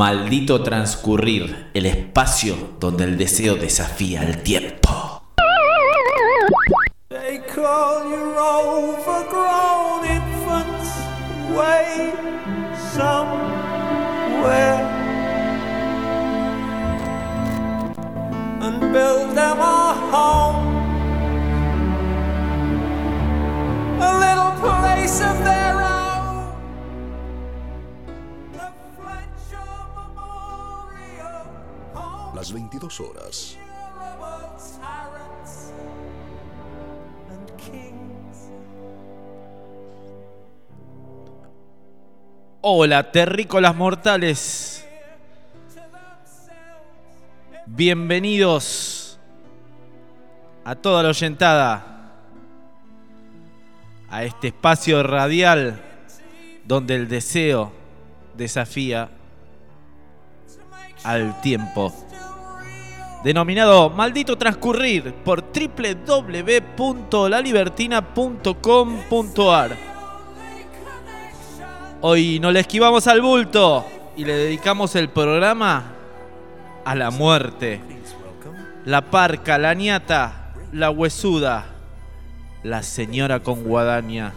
Maldito transcurrir, el espacio donde el deseo desafía el tiempo. Las 22 horas. Terrible tyrants and kings. Hola, terrícolas mortales. Bienvenidos a toda la oyentada a este espacio radial donde el deseo desafía al tiempo. Denominado Maldito Transcurrir por www.lalibertina.com.ar. Hoy no le esquivamos al bulto y le dedicamos el programa a la muerte. La parca, la ñata, la huesuda, la señora con guadaña.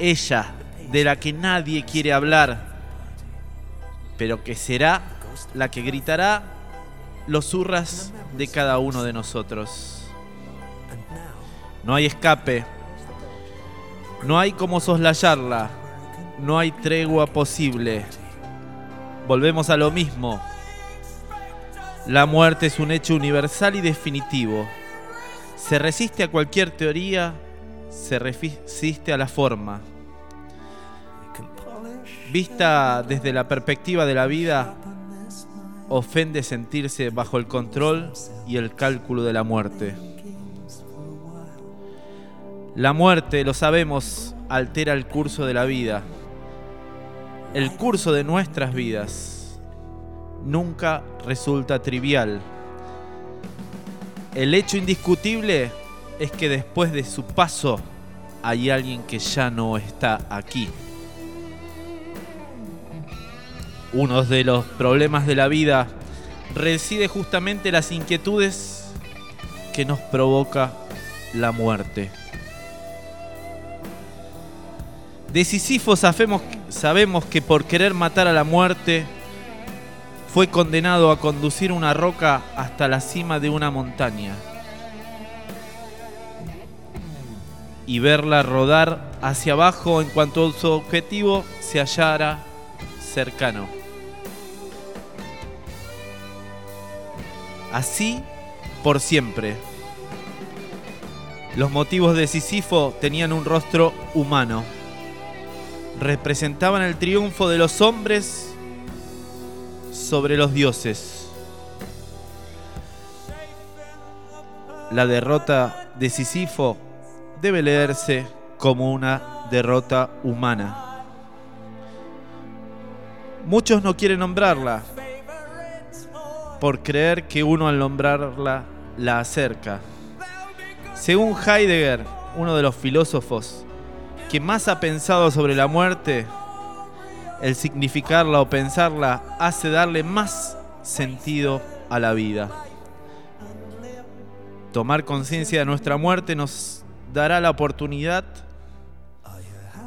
Ella, de la que nadie quiere hablar, pero que será la que gritará los hurras de cada uno de nosotros. No hay escape, no hay como soslayarla, no hay tregua posible. Volvemos a lo mismo. La muerte es un hecho universal y definitivo. Se resiste a cualquier teoría, se resiste a la forma. Vista desde la perspectiva de la vida, ofende sentirse bajo el control y el cálculo de la muerte. La muerte, lo sabemos, altera el curso de la vida, el curso de nuestras vidas. Nunca resulta trivial. El hecho indiscutible es que después de su paso hay alguien que ya no está aquí. Uno de los problemas de la vida reside justamente en las inquietudes que nos provoca la muerte. De sabemos, sabemos que por querer matar a la muerte fue condenado a conducir una roca hasta la cima de una montaña y verla rodar hacia abajo en cuanto su objetivo se hallara cercano. Así por siempre. Los motivos de Sísifo tenían un rostro humano. Representaban el triunfo de los hombres sobre los dioses. La derrota de Sísifo debe leerse como una derrota humana. Muchos no quieren nombrarla por creer que uno al nombrarla la acerca. Según Heidegger, uno de los filósofos que más ha pensado sobre la muerte, el significarla o pensarla hace darle más sentido a la vida. Tomar conciencia de nuestra muerte nos dará la oportunidad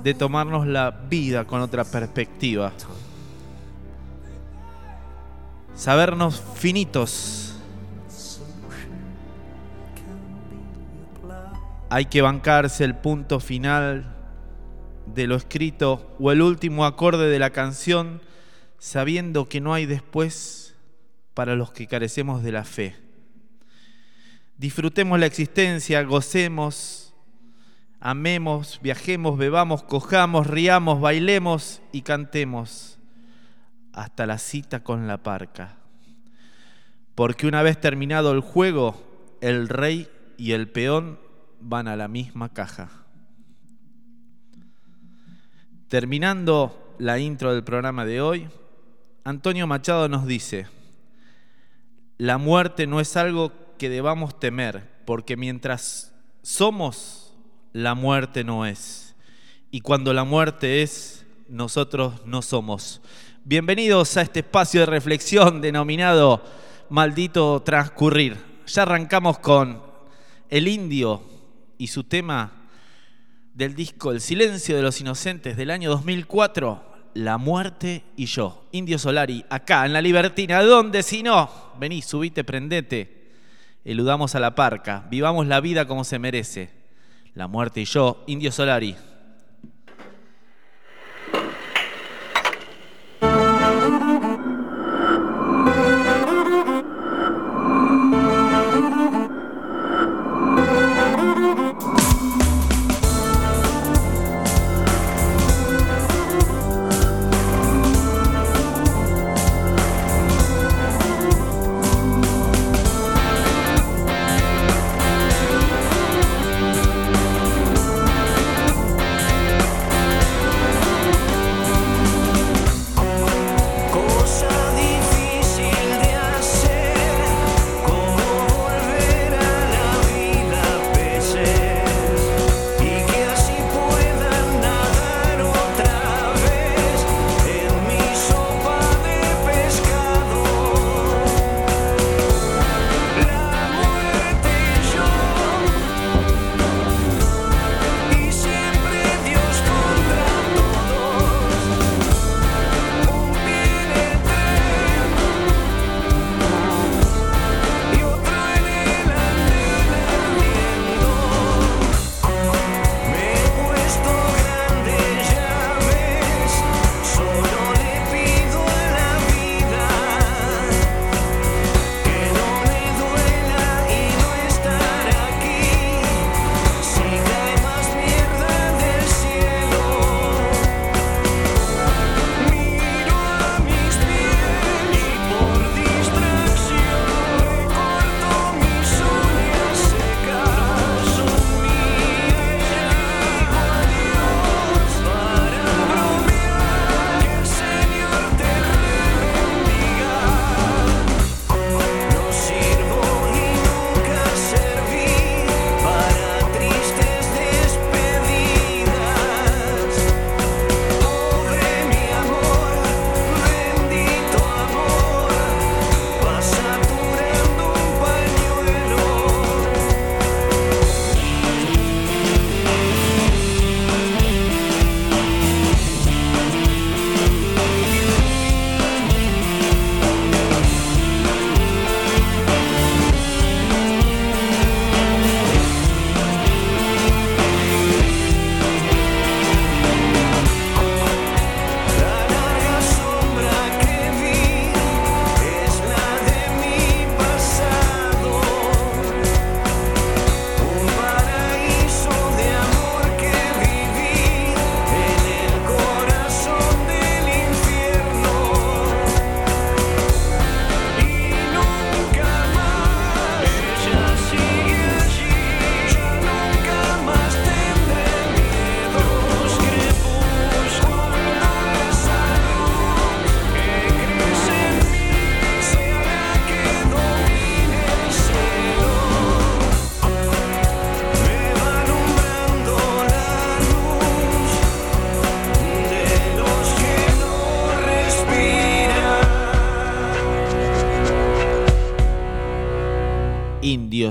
de tomarnos la vida con otra perspectiva. Sabernos finitos. Hay que bancarse el punto final de lo escrito o el último acorde de la canción sabiendo que no hay después para los que carecemos de la fe. Disfrutemos la existencia, gocemos, amemos, viajemos, bebamos, cojamos, riamos, bailemos y cantemos hasta la cita con la parca. Porque una vez terminado el juego, el rey y el peón van a la misma caja. Terminando la intro del programa de hoy, Antonio Machado nos dice, la muerte no es algo que debamos temer, porque mientras somos, la muerte no es. Y cuando la muerte es, nosotros no somos. Bienvenidos a este espacio de reflexión denominado Maldito Transcurrir. Ya arrancamos con El Indio y su tema del disco El Silencio de los Inocentes del año 2004, La Muerte y yo. Indio Solari, acá en La Libertina, ¿dónde si no? Vení, subite, prendete. Eludamos a la parca, vivamos la vida como se merece. La Muerte y yo, Indio Solari.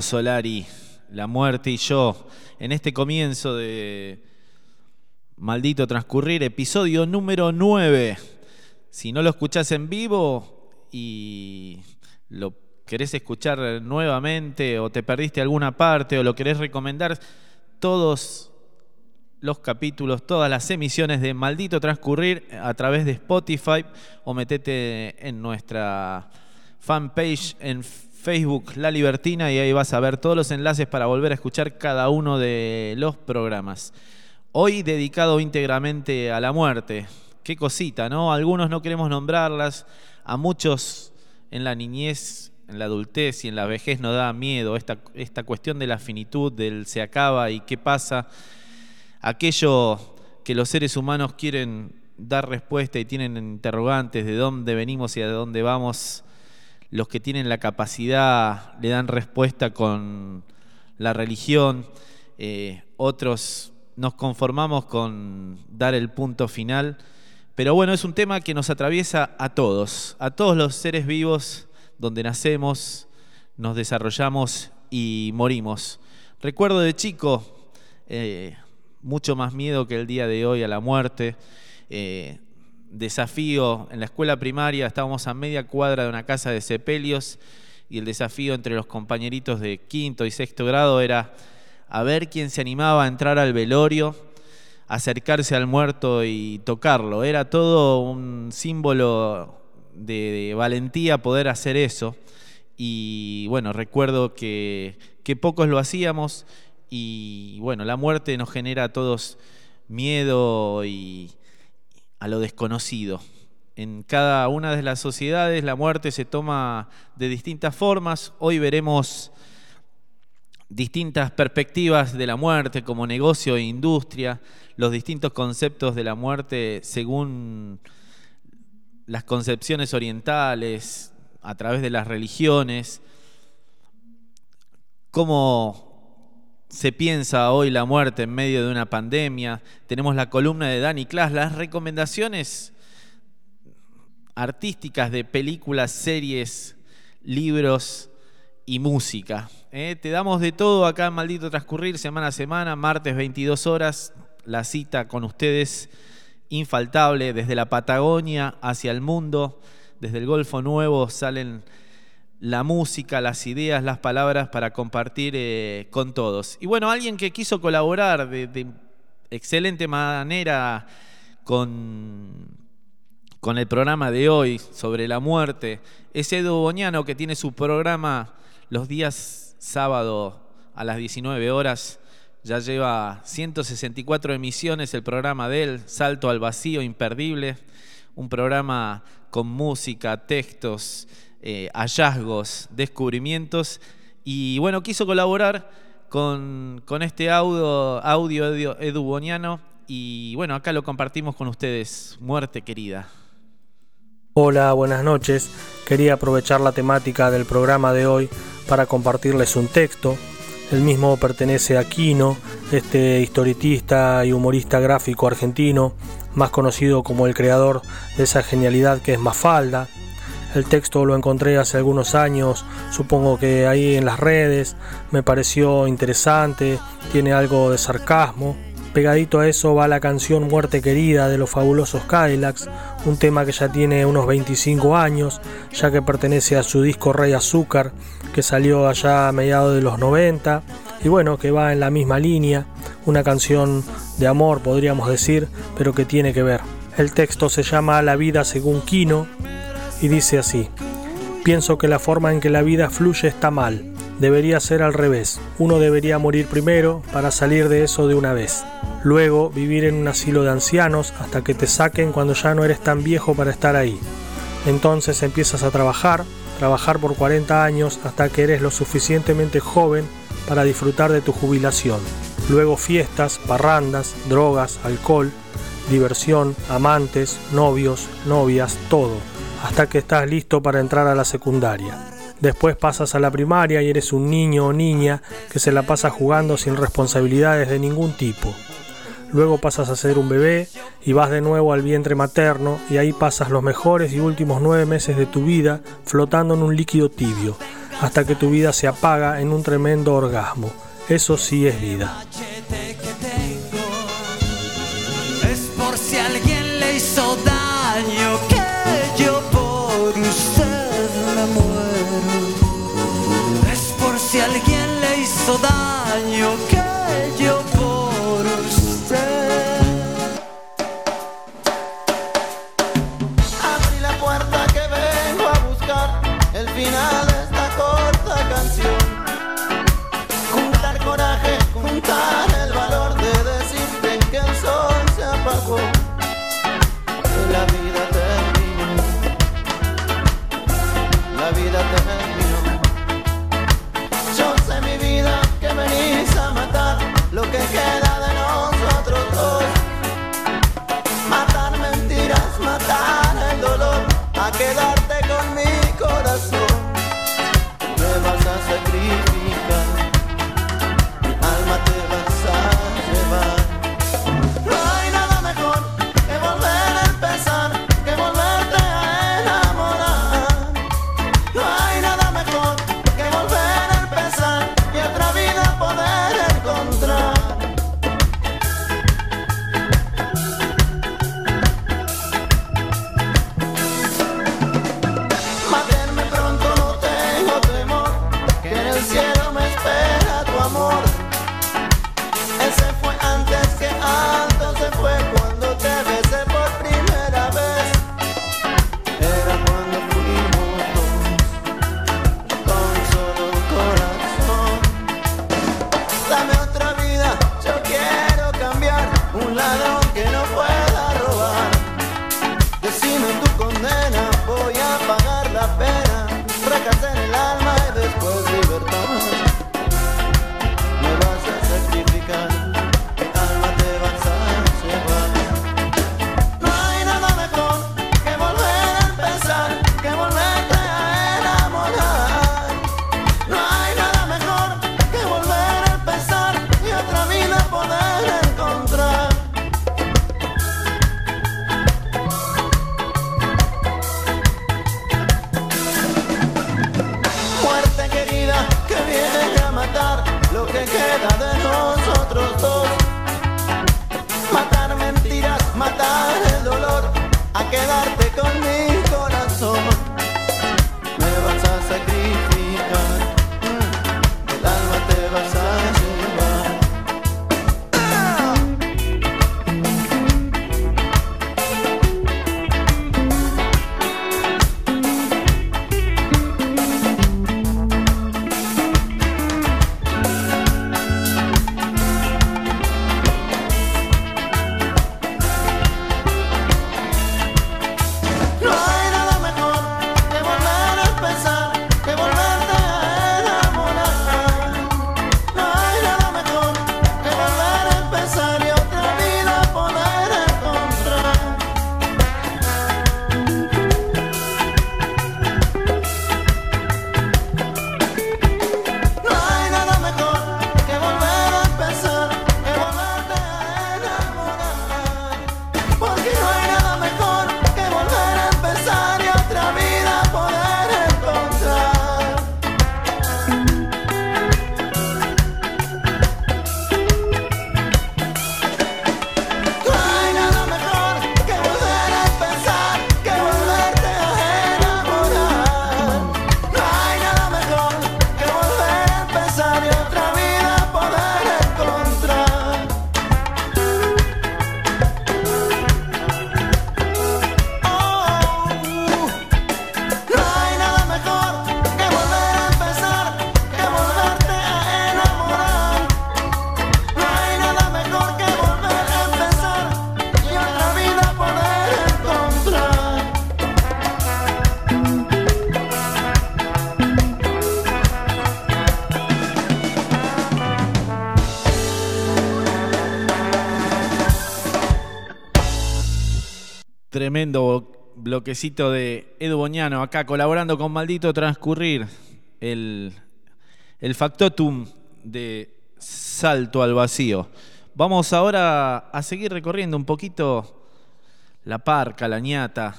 Solari, La Muerte y yo, en este comienzo de Maldito Transcurrir, episodio número 9. Si no lo escuchás en vivo y lo querés escuchar nuevamente o te perdiste alguna parte o lo querés recomendar, todos los capítulos, todas las emisiones de Maldito Transcurrir a través de Spotify o metete en nuestra fanpage en Facebook La Libertina y ahí vas a ver todos los enlaces para volver a escuchar cada uno de los programas. Hoy dedicado íntegramente a la muerte. Qué cosita, ¿no? Algunos no queremos nombrarlas, a muchos en la niñez, en la adultez y en la vejez nos da miedo esta, esta cuestión de la finitud, del se acaba y qué pasa aquello que los seres humanos quieren dar respuesta y tienen interrogantes de dónde venimos y a dónde vamos, los que tienen la capacidad le dan respuesta con la religión, eh, otros nos conformamos con dar el punto final, Pero bueno, es un tema que nos atraviesa a todos, a todos los seres vivos donde nacemos, nos desarrollamos y morimos. Recuerdo de chico, eh, mucho más miedo que el día de hoy a la muerte. eh, desafío en la escuela primaria, estábamos a media cuadra de una casa de sepelios y el desafío entre los compañeritos de quinto y sexto grado era a ver quién se animaba a entrar al velorio, acercarse al muerto y tocarlo. Era todo un símbolo de, de valentía poder hacer eso. Y bueno, recuerdo que, que pocos lo hacíamos y bueno, la muerte nos genera a todos miedo y a lo desconocido. En cada una de las sociedades la muerte se toma de distintas formas. Hoy veremos distintas perspectivas de la muerte como negocio e industria, los distintos conceptos de la muerte según las concepciones orientales, a través de las religiones, cómo se piensa hoy la muerte en medio de una pandemia. Tenemos la columna de Dani Klaas, las recomendaciones artísticas de películas, series, libros y música. ¿eh? Te damos de todo acá en Maldito Transcurrir, semana a semana, martes 22 horas, la cita con ustedes infaltable desde la Patagonia hacia el mundo, desde el Golfo Nuevo salen la música, las ideas, las palabras para compartir eh, con todos. Y bueno, alguien que quiso colaborar de, excelente manera con, con el programa de hoy sobre la muerte es Edu Boñano, que tiene su programa los días sábado a las 19 horas. Ya lleva 164 emisiones el programa de él, Salto al Vacío, imperdible. Un programa con música, textos, eh, hallazgos, descubrimientos. Y bueno, quiso colaborar con, con este audio, audio Edu, Boniano. Y bueno, acá lo compartimos con ustedes. Muerte querida. Hola, buenas noches. Quería aprovechar la temática del programa de hoy para compartirles un texto. El mismo pertenece a Quino, este historitista y humorista gráfico argentino, más conocido como el creador de esa genialidad que es Mafalda. El texto lo encontré hace algunos años, supongo que ahí en las redes, me pareció interesante, tiene algo de sarcasmo. Pegadito a eso va la canción Muerte Querida de los fabulosos Cadillacs, un tema que ya tiene unos 25 años, ya que pertenece a su disco Rey Azúcar, que salió allá a mediados de los 90, y bueno, que va en la misma línea, una canción de amor podríamos decir, pero que tiene que ver. El texto se llama La vida según Quino y dice así, pienso que la forma en que la vida fluye está mal, debería ser al revés, uno debería morir primero para salir de eso de una vez. Luego vivir en un asilo de ancianos hasta que te saquen cuando ya no eres tan viejo para estar ahí. Entonces empiezas a trabajar, trabajar por 40 años hasta que eres lo suficientemente joven para disfrutar de tu jubilación. Luego fiestas, parrandas, drogas, alcohol, diversión, amantes, novios, novias, todo, hasta que estás listo para entrar a la secundaria. Después pasas a la primaria y eres un niño o niña que se la pasa jugando sin responsabilidades de ningún tipo. Luego pasas a ser un bebé y vas de nuevo al vientre materno y ahí pasas los mejores y últimos nueve meses de tu vida flotando en un líquido tibio, hasta que tu vida se apaga en un tremendo orgasmo. Eso sí es vida. El final bloquecito de Edu Boñano acá colaborando con Maldito Transcurrir, el, el factotum de Salto al Vacío. Vamos ahora a seguir recorriendo un poquito la parca, la ñata,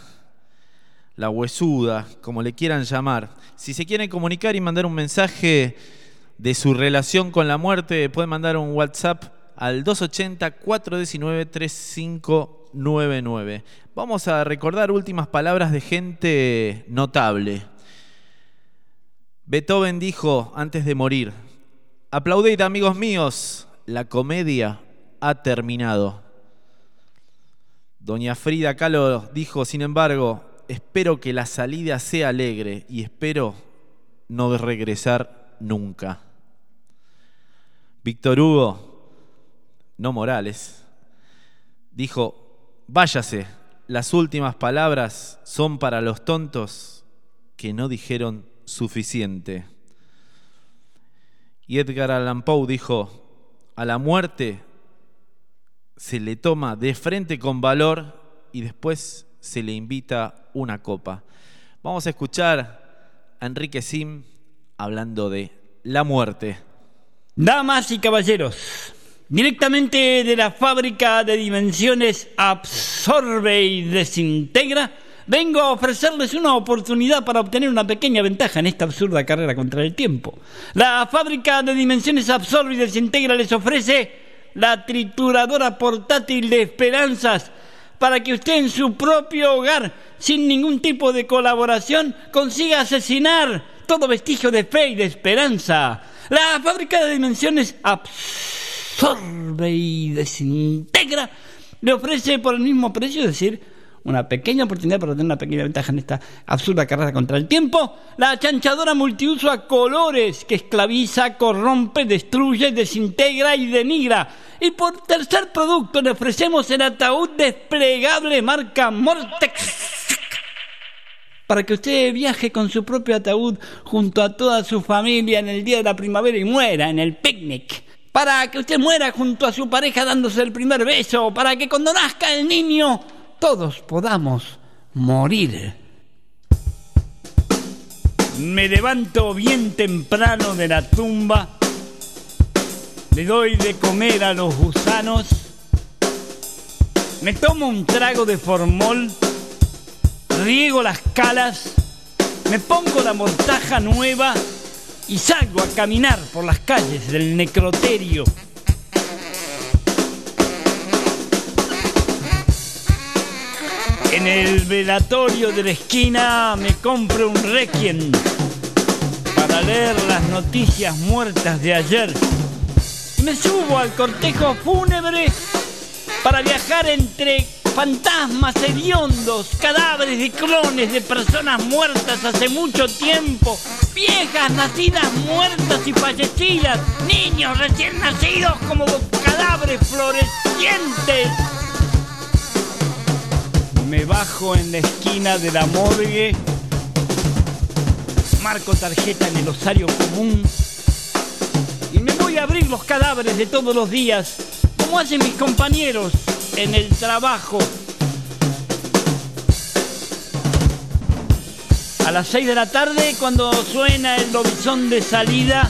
la huesuda, como le quieran llamar. Si se quieren comunicar y mandar un mensaje de su relación con la muerte, pueden mandar un WhatsApp al 280-419-3599. Vamos a recordar últimas palabras de gente notable. Beethoven dijo antes de morir, aplaudid amigos míos, la comedia ha terminado. Doña Frida Kahlo dijo, sin embargo, espero que la salida sea alegre y espero no regresar nunca. Víctor Hugo, no Morales, dijo, váyase, las últimas palabras son para los tontos que no dijeron suficiente. Y Edgar Allan Poe dijo, a la muerte se le toma de frente con valor y después se le invita una copa. Vamos a escuchar a Enrique Sim hablando de la muerte. Damas y caballeros, directamente de la fábrica de dimensiones absorbe y desintegra, vengo a ofrecerles una oportunidad para obtener una pequeña ventaja en esta absurda carrera contra el tiempo. La fábrica de dimensiones absorbe y desintegra les ofrece la trituradora portátil de esperanzas para que usted en su propio hogar, sin ningún tipo de colaboración, consiga asesinar todo vestigio de fe y de esperanza. La fábrica de dimensiones absorbe y desintegra le ofrece por el mismo precio, es decir, una pequeña oportunidad para tener una pequeña ventaja en esta absurda carrera contra el tiempo, la chanchadora multiuso a colores que esclaviza, corrompe, destruye, desintegra y denigra. Y por tercer producto le ofrecemos el ataúd desplegable marca Mortex para que usted viaje con su propio ataúd junto a toda su familia en el día de la primavera y muera en el picnic. Para que usted muera junto a su pareja dándose el primer beso. Para que cuando nazca el niño todos podamos morir. Me levanto bien temprano de la tumba. Le doy de comer a los gusanos. Me tomo un trago de formol riego las calas, me pongo la mortaja nueva y salgo a caminar por las calles del necroterio. En el velatorio de la esquina me compro un requiem para leer las noticias muertas de ayer. Me subo al cortejo fúnebre para viajar entre fantasmas hediondos, cadáveres y clones de personas muertas hace mucho tiempo, viejas nacidas muertas y fallecidas, niños recién nacidos como cadáveres florecientes. Me bajo en la esquina de la morgue, marco tarjeta en el osario común y me voy a abrir los cadáveres de todos los días, como hacen mis compañeros en el trabajo. A las 6 de la tarde, cuando suena el lobizón de salida,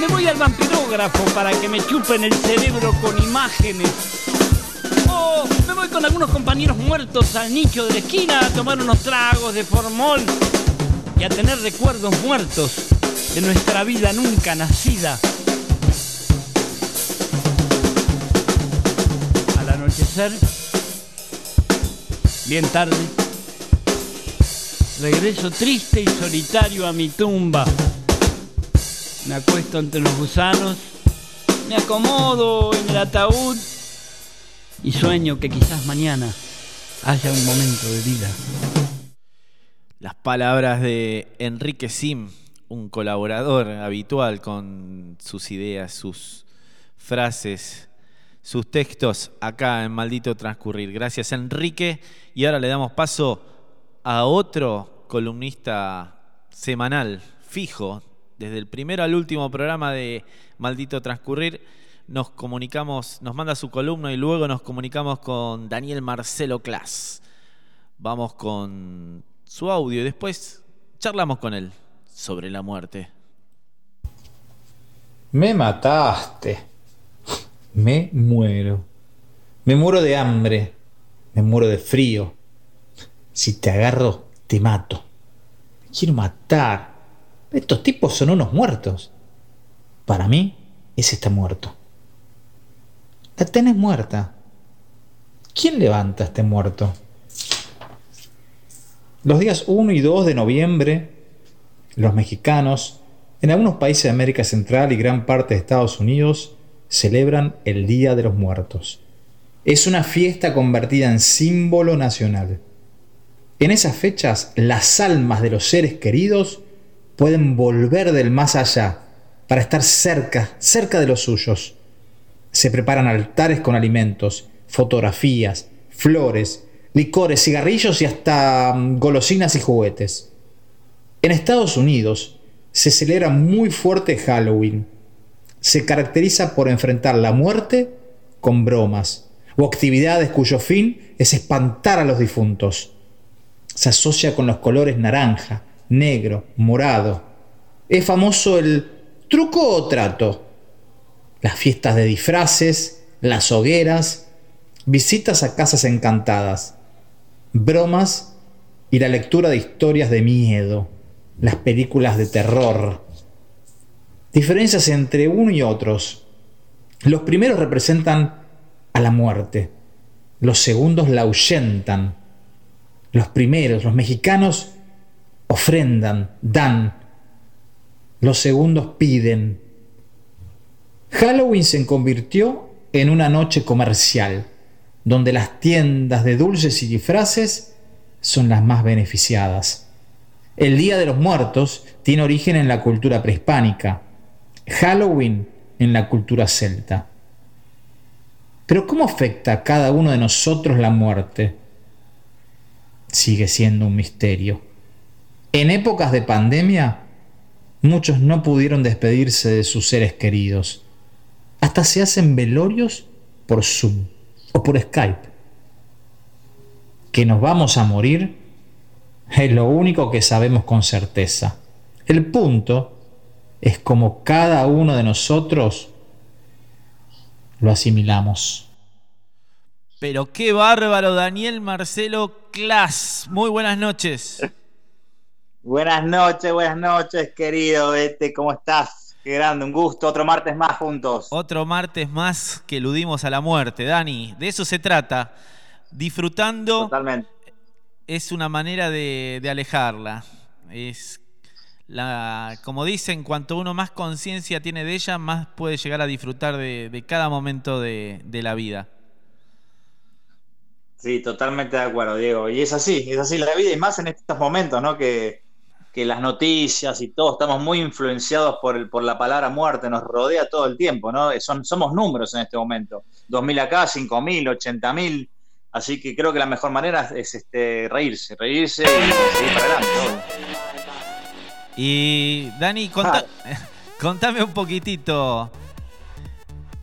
me voy al vampirógrafo para que me chupen el cerebro con imágenes. O me voy con algunos compañeros muertos al nicho de la esquina a tomar unos tragos de formol y a tener recuerdos muertos de nuestra vida nunca nacida. Al anochecer, bien tarde, regreso triste y solitario a mi tumba. Me acuesto entre los gusanos, me acomodo en el ataúd y sueño que quizás mañana haya un momento de vida. Las palabras de Enrique Sim, un colaborador habitual con sus ideas, sus frases, sus textos acá en Maldito Transcurrir. Gracias Enrique. Y ahora le damos paso a otro columnista semanal, fijo, desde el primero al último programa de Maldito Transcurrir. Nos comunicamos, nos manda su columna y luego nos comunicamos con Daniel Marcelo Clas. Vamos con su audio y después charlamos con él sobre la muerte. Me mataste. Me muero. Me muero de hambre. Me muero de frío. Si te agarro, te mato. Me quiero matar. Estos tipos son unos muertos. Para mí, ese está muerto. La tenés muerta. ¿Quién levanta este muerto? Los días 1 y 2 de noviembre, los mexicanos, en algunos países de América Central y gran parte de Estados Unidos, celebran el Día de los Muertos. Es una fiesta convertida en símbolo nacional. En esas fechas, las almas de los seres queridos pueden volver del más allá para estar cerca, cerca de los suyos. Se preparan altares con alimentos, fotografías, flores, licores, cigarrillos y hasta mm, golosinas y juguetes. En Estados Unidos se celebra muy fuerte Halloween. Se caracteriza por enfrentar la muerte con bromas o actividades cuyo fin es espantar a los difuntos. Se asocia con los colores naranja, negro, morado. Es famoso el truco o trato. Las fiestas de disfraces, las hogueras, visitas a casas encantadas, bromas y la lectura de historias de miedo, las películas de terror. Diferencias entre uno y otros. Los primeros representan a la muerte, los segundos la ahuyentan. Los primeros, los mexicanos, ofrendan, dan. Los segundos piden. Halloween se convirtió en una noche comercial, donde las tiendas de dulces y disfraces son las más beneficiadas. El Día de los Muertos tiene origen en la cultura prehispánica, Halloween en la cultura celta. Pero ¿cómo afecta a cada uno de nosotros la muerte? Sigue siendo un misterio. En épocas de pandemia, muchos no pudieron despedirse de sus seres queridos. Hasta se hacen velorios por Zoom o por Skype. Que nos vamos a morir es lo único que sabemos con certeza. El punto es como cada uno de nosotros lo asimilamos. Pero qué bárbaro, Daniel Marcelo Clas. Muy buenas noches. Buenas noches, buenas noches, querido Este, ¿cómo estás? Qué grande, un gusto, otro martes más juntos. Otro martes más que eludimos a la muerte, Dani. De eso se trata. Disfrutando Totalmente. es una manera de, de alejarla. Es la, como dicen, cuanto uno más conciencia tiene de ella, más puede llegar a disfrutar de, de cada momento de, de la vida. Sí, totalmente de acuerdo, Diego. Y es así, es así la vida, y más en estos momentos, ¿no? Que, que las noticias y todo, estamos muy influenciados por, el- por la palabra muerte, nos rodea todo el tiempo, ¿no? Son, somos números en este momento. 2.000 acá, 5.000, 80.000. Así que creo que la mejor manera es este, reírse, reírse y seguir para adelante. Y Dani, conta- contame un poquitito.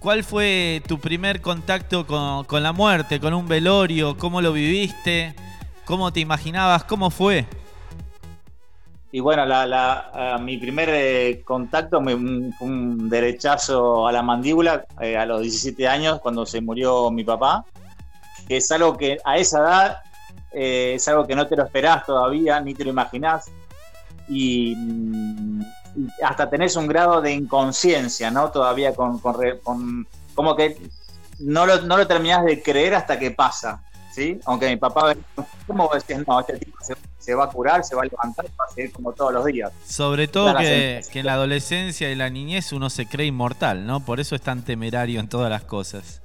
¿Cuál fue tu primer contacto con, con la muerte, con un velorio? ¿Cómo lo viviste? ¿Cómo te imaginabas? ¿Cómo fue? Y bueno, la, la- mi primer eh, contacto fue un derechazo a la mandíbula eh, a los 17 años cuando se murió mi papá, que es algo que a esa edad eh, es algo que no te lo esperás todavía, ni te lo imaginás, y, mm, y hasta tenés un grado de inconsciencia, ¿no? Todavía con, con con- como que no lo, no lo terminás de creer hasta que pasa, ¿sí? Aunque mi papá, ¿cómo decías? No, este tipo se, se va a curar, se va a levantar va a seguir como todos los días. Sobre todo que en la adolescencia y la niñez uno se cree inmortal, ¿no? Por eso es tan temerario en todas las cosas.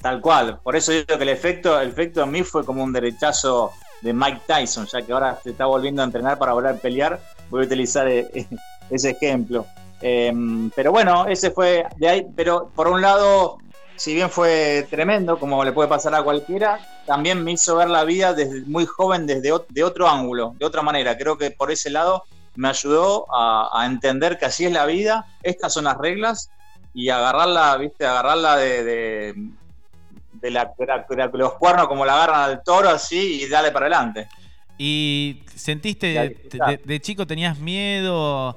Tal cual. Por eso digo que el efecto, el efecto en mí fue como un derechazo de Mike Tyson, ya que ahora se está volviendo a entrenar para volver a pelear. Voy a utilizar eh, ese ejemplo. Eh, pero bueno, ese fue de ahí. Pero por un lado, si bien fue tremendo, como le puede pasar a cualquiera, también me hizo ver la vida desde muy joven, desde de otro ángulo, de otra manera. Creo que por ese lado me ayudó a, entender que así es la vida, estas son las reglas y agarrarla, viste, agarrarla de, los cuernos como la agarran al toro así y dale para adelante. ¿Y sentiste, de, disfrutar. de- de chico tenías miedo,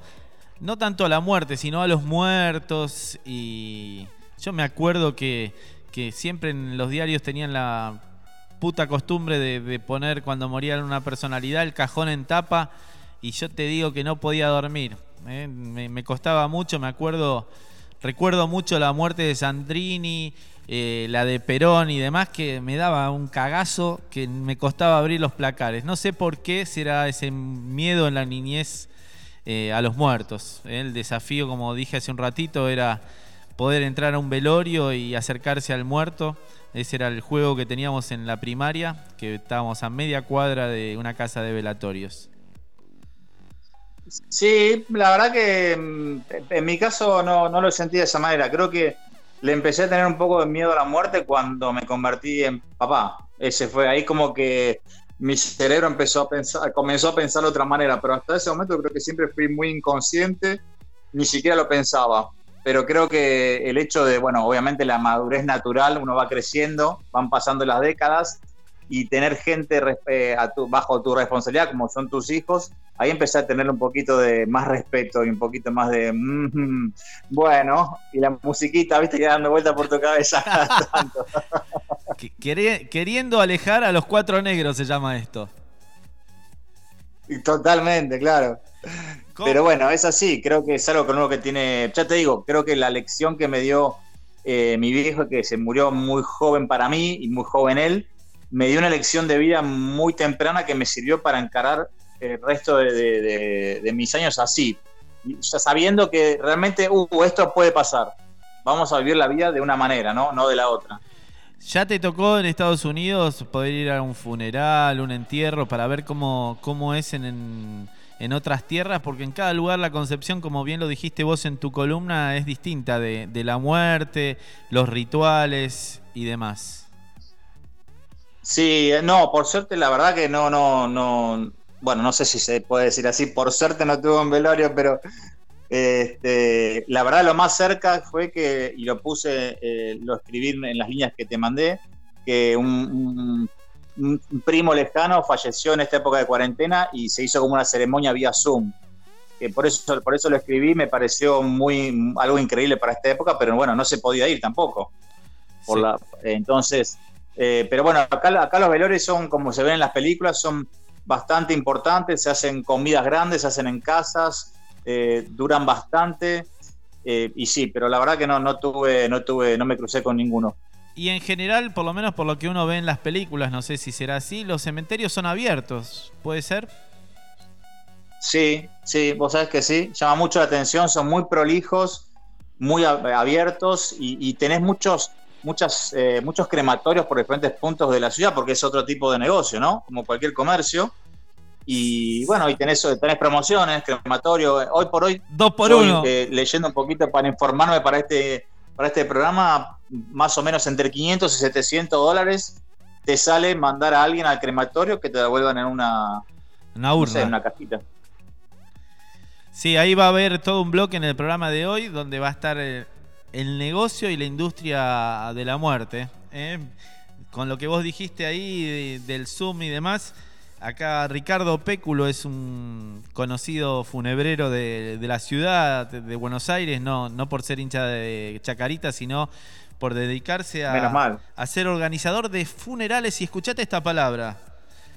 no tanto a la muerte, sino a los muertos? Y yo me acuerdo que, que siempre en los diarios tenían la puta costumbre de, de poner cuando moría una personalidad el cajón en tapa y yo te digo que no podía dormir. ¿eh? Me, me costaba mucho, me acuerdo, recuerdo mucho la muerte de Sandrini, eh, la de Perón y demás, que me daba un cagazo que me costaba abrir los placares. No sé por qué será ese miedo en la niñez eh, a los muertos. ¿eh? El desafío, como dije hace un ratito, era poder entrar a un velorio y acercarse al muerto. Ese era el juego que teníamos en la primaria, que estábamos a media cuadra de una casa de velatorios. Sí, la verdad que mm, en mi caso no, no lo sentí de esa manera. Creo que le empecé a tener un poco de miedo a la muerte cuando me convertí en papá. Ese fue ahí como que mi cerebro empezó a pensar, comenzó a pensar de otra manera, pero hasta ese momento creo que siempre fui muy inconsciente, ni siquiera lo pensaba. Pero creo que el hecho de, bueno, obviamente la madurez natural, uno va creciendo, van pasando las décadas y tener gente eh, a tu- bajo tu responsabilidad, como son tus hijos, ahí empecé a tener un poquito de más respeto y un poquito más de, "Mm, bueno, y la musiquita, viste, que dando vuelta por tu cabeza. tanto. Queriendo alejar a los cuatro negros se llama esto. Totalmente, claro. ¿Cómo? Pero bueno, es así, creo que es algo con uno que tiene, ya te digo, creo que la lección que me dio eh, mi viejo, que se murió muy joven para mí y muy joven él, me dio una lección de vida muy temprana que me sirvió para encarar el resto de, mis años así, ya sabiendo que realmente, uh, esto puede pasar, vamos a vivir la vida de una manera, ¿no? No de la otra. ¿Ya te tocó en Estados Unidos poder ir a un funeral, un entierro, para ver cómo, cómo es en, en, otras tierras? Porque en cada lugar la concepción, como bien lo dijiste vos en tu columna, es distinta de la muerte, los rituales y demás. Sí, eh, no, por suerte la verdad que no, no, no, bueno, no sé si se puede decir así, por suerte no tuve un velorio, pero este, la verdad lo más cerca fue que, y lo puse, eh, lo escribí en las líneas que te mandé, que un, un- un primo lejano falleció en esta época de cuarentena y se hizo como una ceremonia vía Zoom. Que por eso, por eso lo escribí, me pareció muy algo increíble para esta época, pero bueno, no se podía ir tampoco. Por Sí. la, entonces, eh, pero bueno, acá, acá los velores son, como se ven en las películas, son bastante importantes, se hacen comidas grandes, se hacen en casas, eh, duran bastante, eh, y sí, pero la verdad que no, no tuve, no tuve, no me crucé con ninguno. Y en general, por lo menos por lo que uno ve en las películas, no sé si será así, los cementerios son abiertos, ¿puede ser? Sí, sí, vos sabés que sí, llama mucho la atención, son muy prolijos, muy ab- abiertos y, y tenés muchos, muchas, eh, muchos crematorios por diferentes puntos de la ciudad porque es otro tipo de negocio, ¿no? Como cualquier comercio. Y bueno, y tenés, tenés promociones, crematorio. Hoy por hoy, Dos por uno. eh, leyendo un poquito para informarme para este, para este programa, más o menos entre 500 y 700 dólares te sale mandar a alguien al crematorio que te devuelvan en una, Una no urna. sé, en una cajita. Sí, ahí va a haber todo un bloque en el programa de hoy donde va a estar el, el negocio y la industria de la muerte. ¿eh? Con lo que vos dijiste ahí de- del Zoom y demás, acá Ricardo Péculo es un conocido funebrero de, de la ciudad de Buenos Aires, no, no por ser hincha de Chacarita, sino por dedicarse a, a ser organizador de funerales. Y escuchate esta palabra.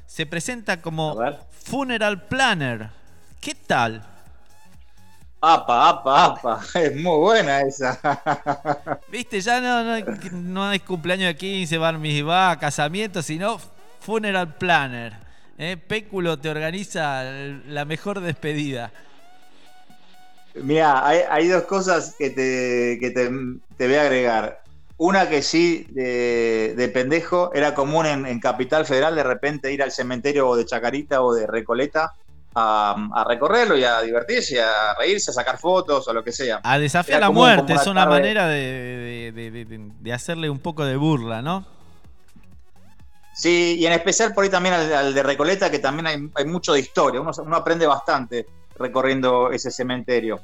Se presenta como funeral planner. ¿Qué tal? Apa, apa, apa. Es muy buena esa. Viste, ya no, no, no es cumpleaños de 15, bar mitzvah, casamiento, sino funeral planner. ¿eh? Péculo te organiza la mejor despedida. Mira, hay, hay dos cosas que te, que te, te voy a agregar. Una que sí, de, de pendejo, era común en, en Capital Federal de repente ir al cementerio o de Chacarita o de Recoleta a, a recorrerlo y a divertirse, a reírse, a sacar fotos o lo que sea. A desafiar Era la muerte, una es una tarde- manera de, de- de- de- de hacerle un poco de burla, ¿no? Sí, y en especial por ahí también al, al de Recoleta, que también hay, hay mucho de historia. Uno, uno aprende bastante recorriendo ese cementerio.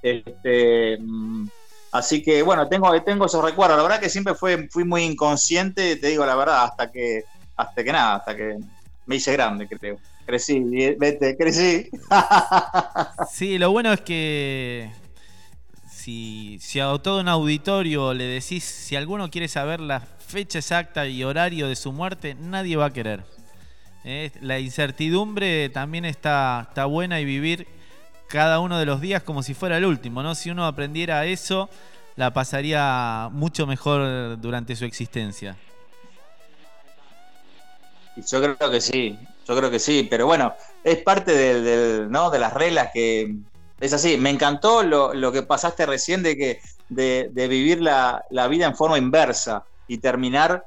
Este, mm, así que bueno, tengo, tengo esos recuerdos. La verdad que siempre fue, fui muy inconsciente, te digo la verdad, hasta que, hasta que nada, hasta que me hice grande, creo. Crecí, vete, crecí. Sí, lo bueno es que si, si a todo un auditorio le decís, si alguno quiere saber la fecha exacta y horario de su muerte, nadie va a querer. Eh, La incertidumbre también está, está buena y vivir cada uno de los días como si fuera el último, ¿no? Si uno aprendiera eso, la pasaría mucho mejor durante su existencia. Yo creo que sí, yo creo que sí, pero bueno, es parte del, del- ¿no? de las reglas que es así. Me encantó lo, lo que pasaste recién de que de, de vivir la, la vida en forma inversa y terminar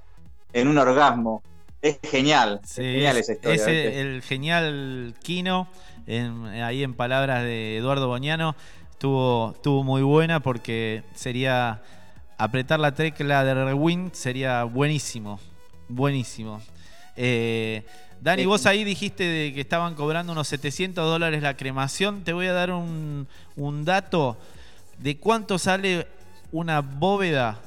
en un orgasmo. Es genial, Sí, es genial es- esa historia. ¿viste? el genial Kino, en- ahí en palabras de Eduardo Boñano, estuvo, estuvo muy buena porque sería apretar la tecla de rewind sería buenísimo, buenísimo. Eh, Dani, Eh, vos ahí dijiste de que estaban cobrando unos 700 dólares la cremación. Te voy a dar un, un dato de cuánto sale una bóveda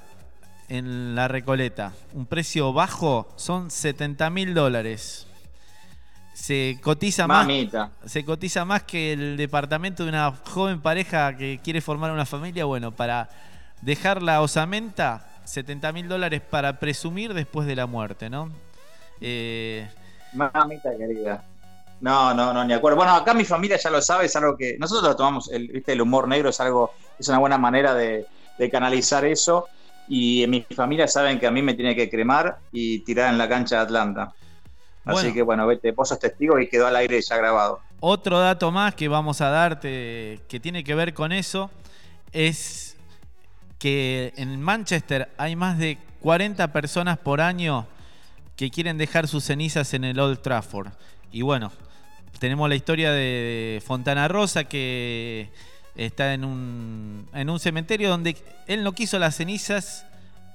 en la Recoleta. Un precio bajo son 70 mil dólares. Se cotiza más, se cotiza más que el departamento de una joven pareja que quiere formar una familia. Bueno, para dejar la osamenta, 70 mil dólares para presumir después de la muerte, ¿no? Eh, Mamita querida. No, no, no, ni acuerdo. Bueno, acá mi familia ya lo sabe, es algo que nosotros lo tomamos, el, ¿viste? el humor negro es algo, es una buena manera de, de canalizar eso. Y en mi familia saben que a mí me tiene que cremar y tirar en la cancha de Atlanta. Así que bueno, vete, vos sos testigo y quedó al aire ya grabado. Otro dato más que vamos a darte que tiene que ver con eso es que en Manchester hay más de 40 personas por año que quieren dejar sus cenizas en el Old Trafford. Y bueno, tenemos la historia de Fontana Rosa que está en un, en un cementerio donde él no quiso las cenizas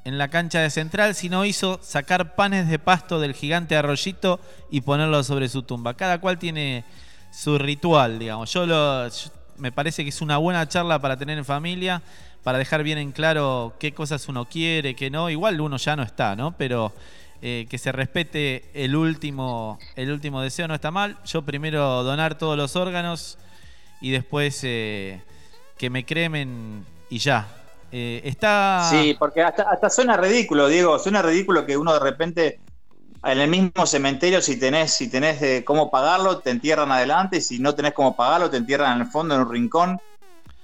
en la cancha de central, sino hizo sacar panes de pasto del gigante arroyito y ponerlo sobre su tumba. Cada cual tiene su ritual, digamos. Yo lo me parece que es una buena charla para tener en familia, para dejar bien en claro qué cosas uno quiere, qué no. Igual uno ya no está, ¿no? Pero eh, que se respete el último, el último deseo no está mal. Yo primero donar todos los órganos y después eh, que me cremen y ya. Eh, está. Sí, porque hasta, hasta suena ridículo, Diego, suena ridículo que uno de repente en el mismo cementerio, si tenés, si cómo pagarlo, te entierran adelante, y si no tenés cómo pagarlo, te entierran en el fondo, en un rincón.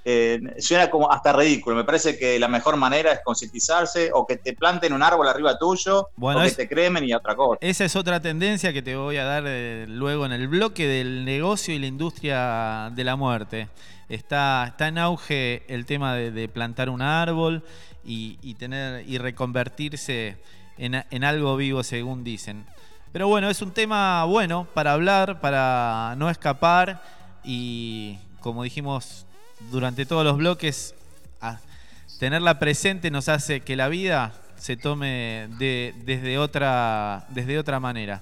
Eh, suena como hasta ridículo. Me parece que la mejor manera es concientizarse o que te planten un árbol arriba tuyo Bueno, o que es- te cremen y otra cosa. Esa es otra tendencia que te voy a dar eh, luego en el bloque del negocio y la industria de la muerte. Está, está en auge el tema de, de plantar un árbol y, y tener y reconvertirse en, en algo vivo, según dicen. Pero bueno, es un tema bueno para hablar, para no escapar y, como dijimos durante todos los bloques, a- tenerla presente nos hace que la vida se tome de- desde, otra, desde otra manera.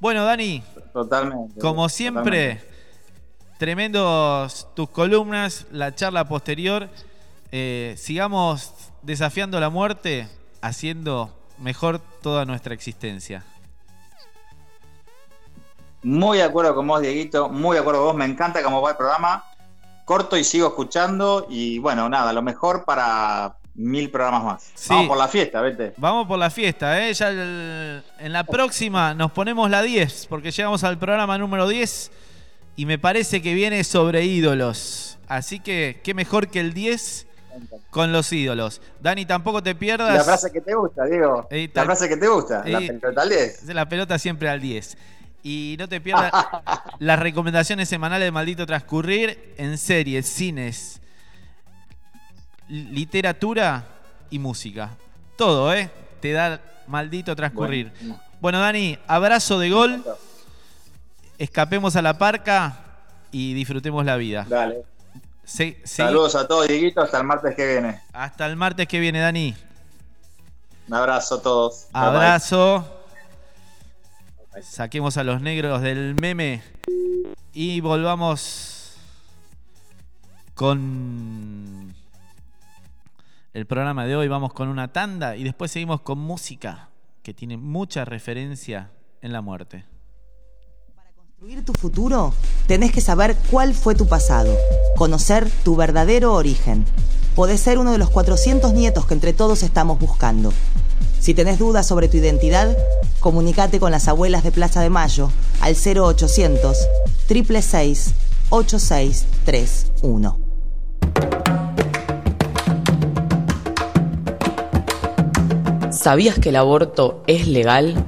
Bueno, Dani, Totalmente. como siempre, tremendos tus columnas, la charla posterior. Eh, sigamos desafiando la muerte, haciendo mejor toda nuestra existencia. Muy de acuerdo con vos, Dieguito. Muy de acuerdo con vos. Me encanta cómo va el programa. Corto y sigo escuchando. Y bueno, nada, lo mejor para mil programas más. Sí. Vamos por la fiesta, vete. Vamos por la fiesta, ¿eh? Ya el- en la próxima nos ponemos la 10, porque llegamos al programa número 10 y me parece que viene sobre ídolos. Así que, qué mejor que el 10 con los ídolos. Dani, tampoco te pierdas. La frase que te gusta, Diego. Ey, La frase que te gusta. La Ey. pelota al 10. La pelota siempre al 10. Y no te pierdas las recomendaciones semanales de Maldito Transcurrir en series, cines, li- literatura y música. Todo, ¿eh? Te da Maldito Transcurrir. Bueno. Bueno, Dani, abrazo de gol. Escapemos a la parca y disfrutemos la vida. Dale. Saludos a todos, Dieguito. Hasta el martes que viene. Hasta el martes que viene, Dani. Un abrazo a todos. Bye, bye. Saquemos a los negros del meme y volvamos con el programa de hoy. Vamos con una tanda y después seguimos con música que tiene mucha referencia en la muerte. construir tu futuro, tenés que saber cuál fue tu pasado, conocer tu verdadero origen. Podés ser uno de los 400 nietos que entre todos estamos buscando. Si tenés dudas sobre tu identidad, comunicate con las abuelas de Plaza de Mayo al 0800 666 8631. ¿Sabías que el aborto es legal?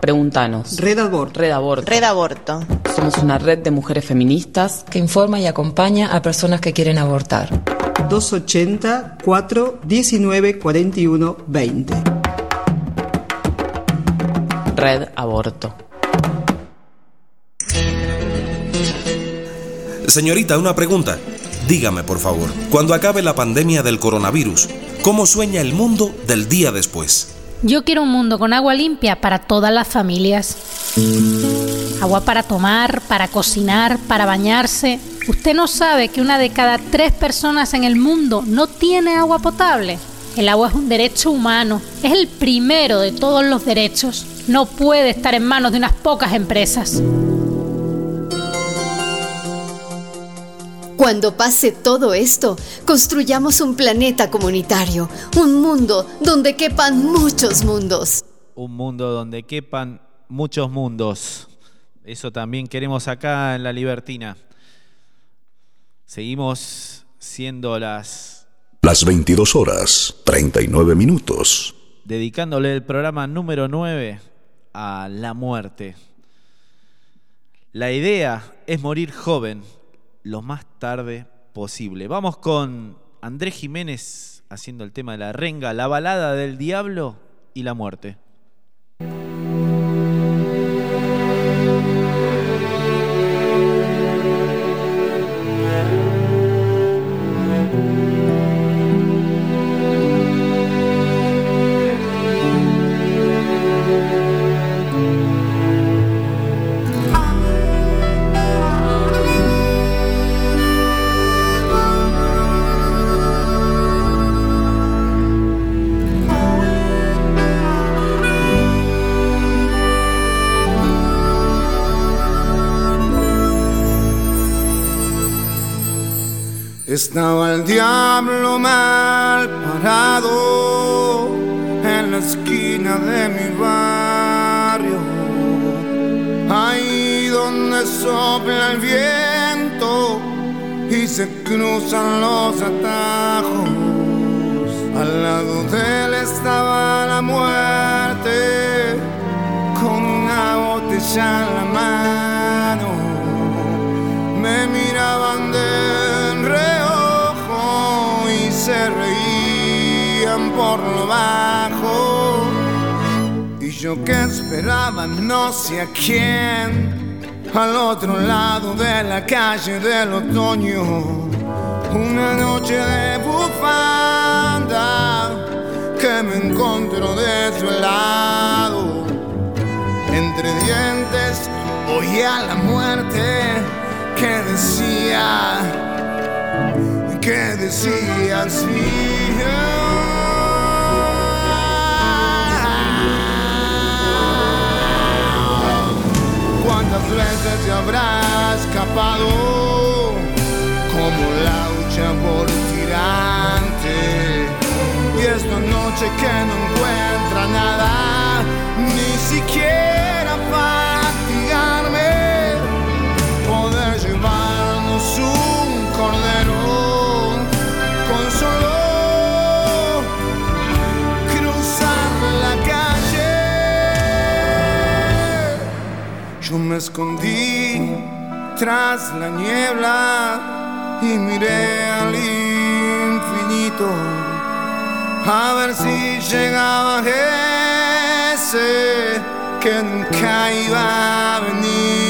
Pregúntanos. Red Aborto. Red Aborto. Red Aborto. Somos una red de mujeres feministas que informa y acompaña a personas que quieren abortar. 280 419 41 20. Red Aborto. Señorita, una pregunta. Dígame, por favor, cuando acabe la pandemia del coronavirus, ¿cómo sueña el mundo del día después? Yo quiero un mundo con agua limpia para todas las familias. Agua para tomar, para cocinar, para bañarse. ¿Usted no sabe que una de cada tres personas en el mundo no tiene agua potable? El agua es un derecho humano, es el primero de todos los derechos. No puede estar en manos de unas pocas empresas. Cuando pase todo esto, construyamos un planeta comunitario, un mundo donde quepan muchos mundos. Un mundo donde quepan muchos mundos. Eso también queremos acá en la Libertina. Seguimos siendo las Las 22 horas, 39 minutos. dedicándole el programa número 9 a la muerte. La idea es morir joven lo más tarde posible. Vamos con Andrés Jiménez haciendo el tema de la renga, la balada del diablo y la muerte. Se cruzan los atajos. Al lado de él estaba la muerte con una botella en la mano. Me miraban de reojo y se reían por lo bajo. Y yo que esperaba no sé a quién al otro lado de la calle del otoño, una noche de bufanda que me encontró de su lado. Entre dientes oía la muerte que decía, que decía así. Veces te habrá escapado como laucha por tirante? Y esta noche que no encuentra nada, ni siquiera Yo me escondí tras la niebla y miré al infinito a ver si llegaba ese que nunca iba a venir.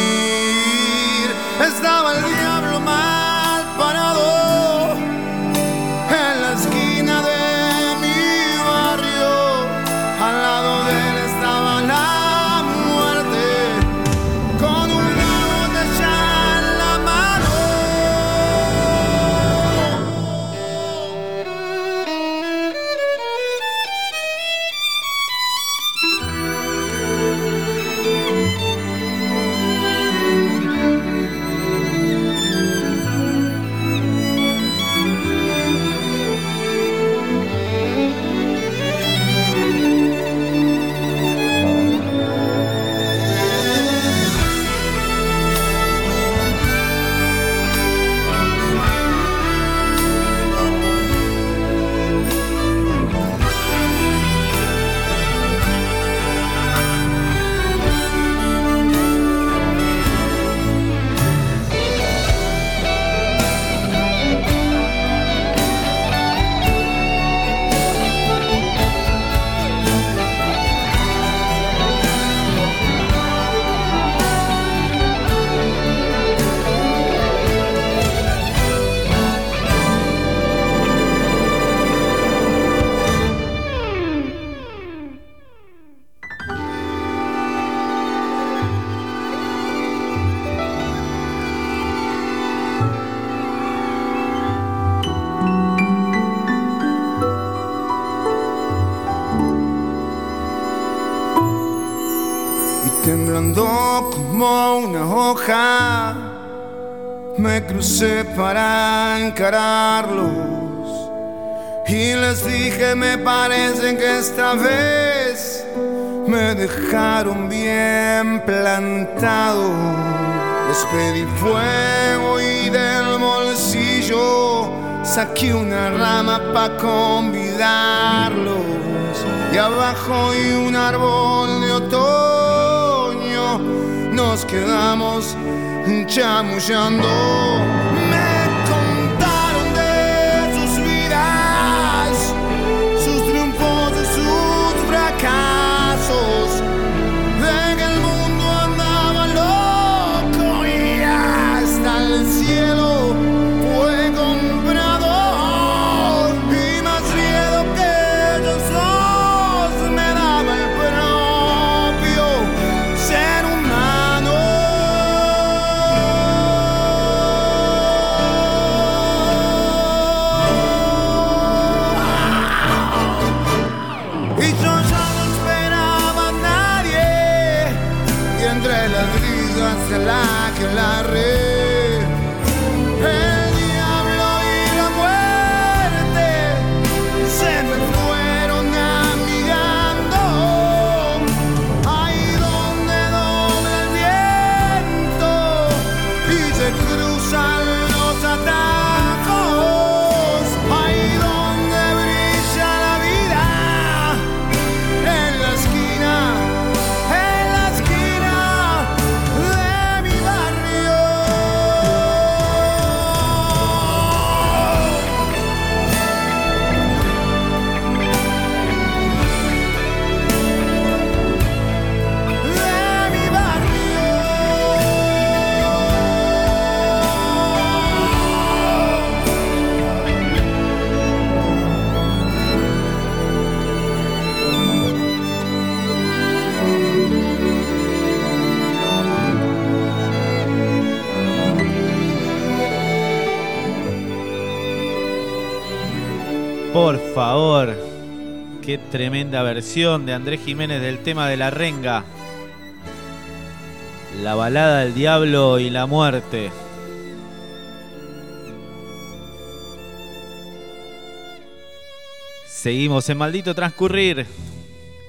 Para encararlos. Y les dije me parece que esta vez me dejaron bien plantado. Les pedí fuego y del bolsillo saqué una rama para convidarlos. Y abajo y un árbol de otoño. Nos quedamos chamullando. Qué tremenda versión de Andrés Jiménez del tema de la renga. La balada del diablo y la muerte. Seguimos en maldito transcurrir,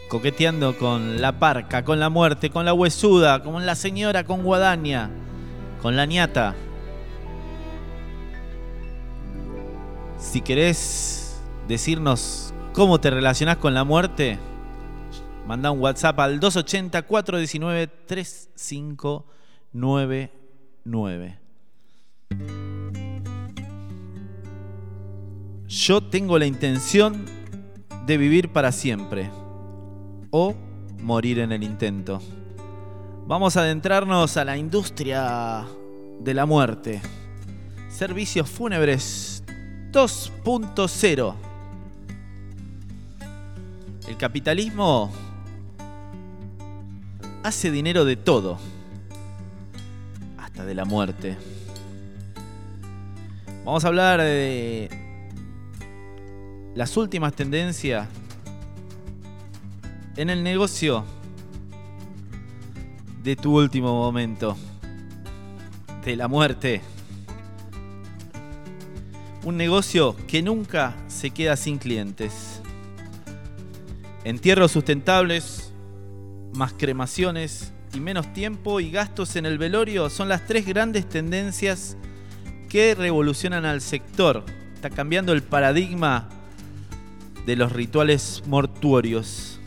coqueteando con la parca, con la muerte, con la huesuda, con la señora con guadaña, con la ñata. Si querés decirnos cómo te relacionás con la muerte, manda un WhatsApp al 280 419 3599. Yo tengo la intención de vivir para siempre o morir en el intento. Vamos a adentrarnos a la industria de la muerte. Servicios fúnebres 2.0. El capitalismo hace dinero de todo, hasta de la muerte. Vamos a hablar de las últimas tendencias en el negocio de tu último momento, de la muerte. Un negocio que nunca se queda sin clientes. Entierros sustentables, más cremaciones y menos tiempo y gastos en el velorio son las tres grandes tendencias que revolucionan al sector. Está cambiando el paradigma de los rituales mortuorios.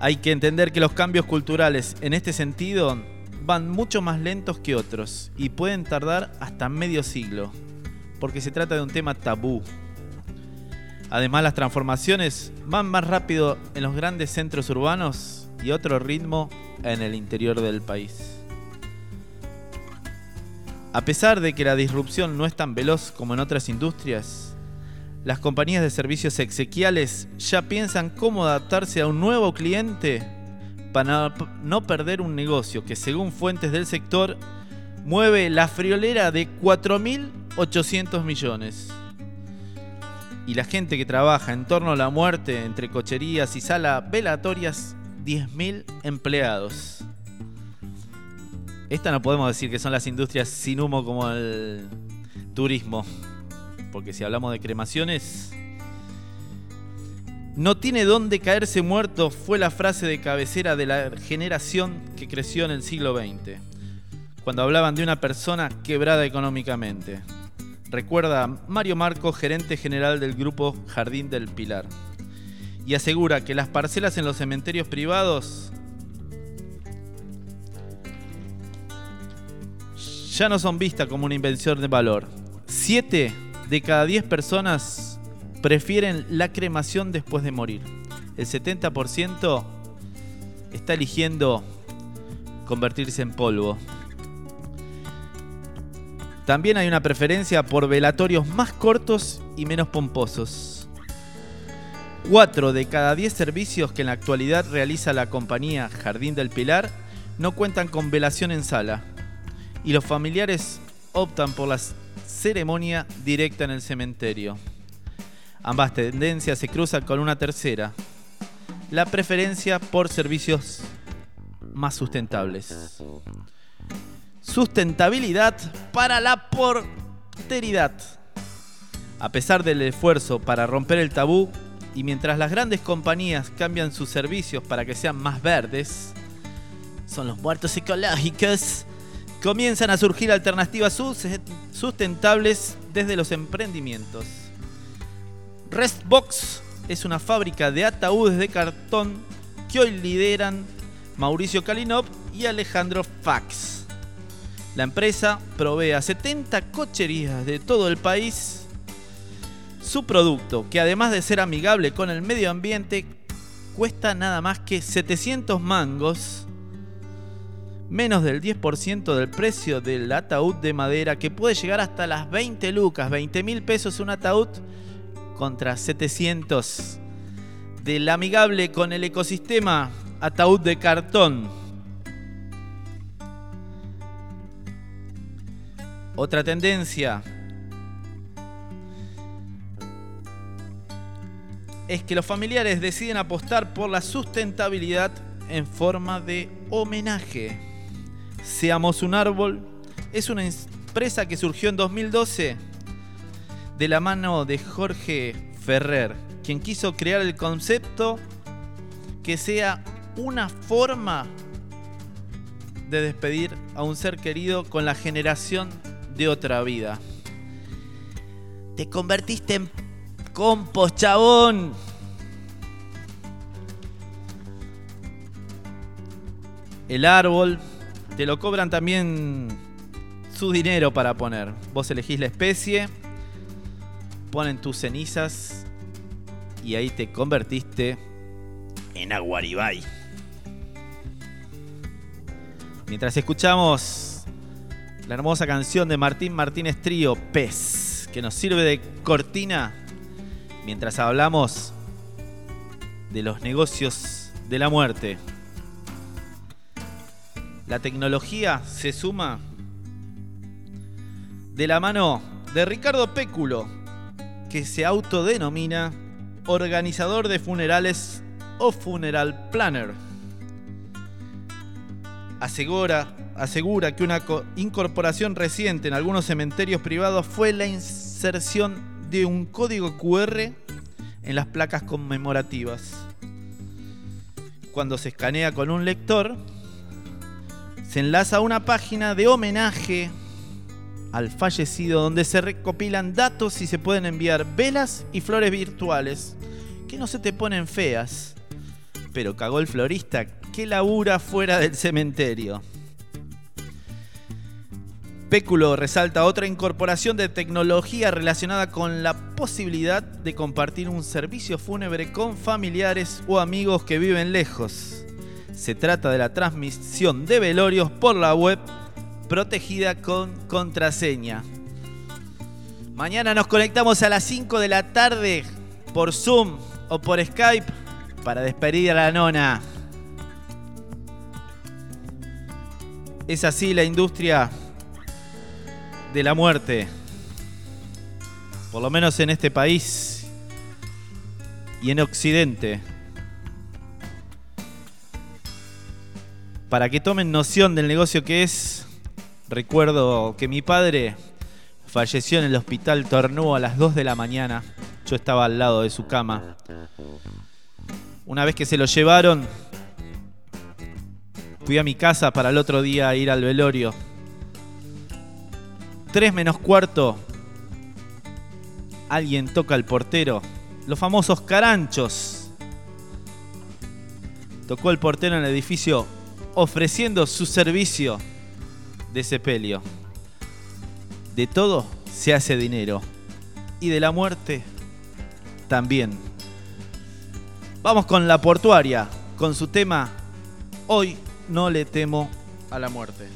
Hay que entender que los cambios culturales en este sentido van mucho más lentos que otros y pueden tardar hasta medio siglo, porque se trata de un tema tabú. Además las transformaciones van más rápido en los grandes centros urbanos y otro ritmo en el interior del país. A pesar de que la disrupción no es tan veloz como en otras industrias, las compañías de servicios exequiales ya piensan cómo adaptarse a un nuevo cliente para no perder un negocio que según fuentes del sector mueve la friolera de 4.800 millones. Y la gente que trabaja en torno a la muerte entre cocherías y salas velatorias, 10.000 empleados. Esta no podemos decir que son las industrias sin humo como el turismo. Porque si hablamos de cremaciones, no tiene dónde caerse muerto fue la frase de cabecera de la generación que creció en el siglo XX, cuando hablaban de una persona quebrada económicamente. Recuerda Mario Marco, gerente general del grupo Jardín del Pilar, y asegura que las parcelas en los cementerios privados ya no son vistas como una invención de valor. Siete de cada 10 personas prefieren la cremación después de morir. El 70% está eligiendo convertirse en polvo. También hay una preferencia por velatorios más cortos y menos pomposos. 4 de cada 10 servicios que en la actualidad realiza la compañía Jardín del Pilar no cuentan con velación en sala. Y los familiares optan por la ceremonia directa en el cementerio. Ambas tendencias se cruzan con una tercera, la preferencia por servicios más sustentables. Sustentabilidad para la posteridad. A pesar del esfuerzo para romper el tabú y mientras las grandes compañías cambian sus servicios para que sean más verdes, son los muertos ecológicos, comienzan a surgir alternativas sustentables desde los emprendimientos. Restbox es una fábrica de ataúdes de cartón que hoy lideran Mauricio Kalinov y Alejandro Fax. La empresa provee a 70 cocherías de todo el país su producto, que además de ser amigable con el medio ambiente, cuesta nada más que 700 mangos, menos del 10% del precio del ataúd de madera, que puede llegar hasta las 20 lucas, 20 mil pesos un ataúd, contra 700 del amigable con el ecosistema ataúd de cartón. Otra tendencia es que los familiares deciden apostar por la sustentabilidad en forma de homenaje. Seamos un árbol es una empresa que surgió en 2012 de la mano de Jorge Ferrer, quien quiso crear el concepto que sea una forma de despedir a un ser querido con la generación de otra vida. Te convertiste en compost, chabón. El árbol, te lo cobran también su dinero para poner. Vos elegís la especie, ponen tus cenizas y ahí te convertiste en aguaribay. Mientras escuchamos la hermosa canción de Martín Martínez Trío, Pez, que nos sirve de cortina mientras hablamos de los negocios de la muerte. La tecnología se suma de la mano de Ricardo Péculo, que se autodenomina organizador de funerales o funeral planner. Asegura, asegura que una co- incorporación reciente en algunos cementerios privados fue la inserción de un código QR en las placas conmemorativas. Cuando se escanea con un lector, se enlaza a una página de homenaje al fallecido donde se recopilan datos y se pueden enviar velas y flores virtuales que no se te ponen feas. Pero cagó el florista que labura fuera del cementerio. Péculo resalta otra incorporación de tecnología relacionada con la posibilidad de compartir un servicio fúnebre con familiares o amigos que viven lejos. Se trata de la transmisión de velorios por la web protegida con contraseña. Mañana nos conectamos a las 5 de la tarde por Zoom o por Skype para despedir a la nona. Es así la industria de la muerte. Por lo menos en este país y en Occidente. Para que tomen noción del negocio que es, recuerdo que mi padre falleció en el hospital Tornú a las 2 de la mañana. Yo estaba al lado de su cama. Una vez que se lo llevaron, fui a mi casa para el otro día ir al velorio. 3 menos cuarto, alguien toca el portero. Los famosos caranchos. Tocó el portero en el edificio ofreciendo su servicio de sepelio. De todo se hace dinero. Y de la muerte también. Vamos con la portuaria, con su tema Hoy no le temo a la muerte.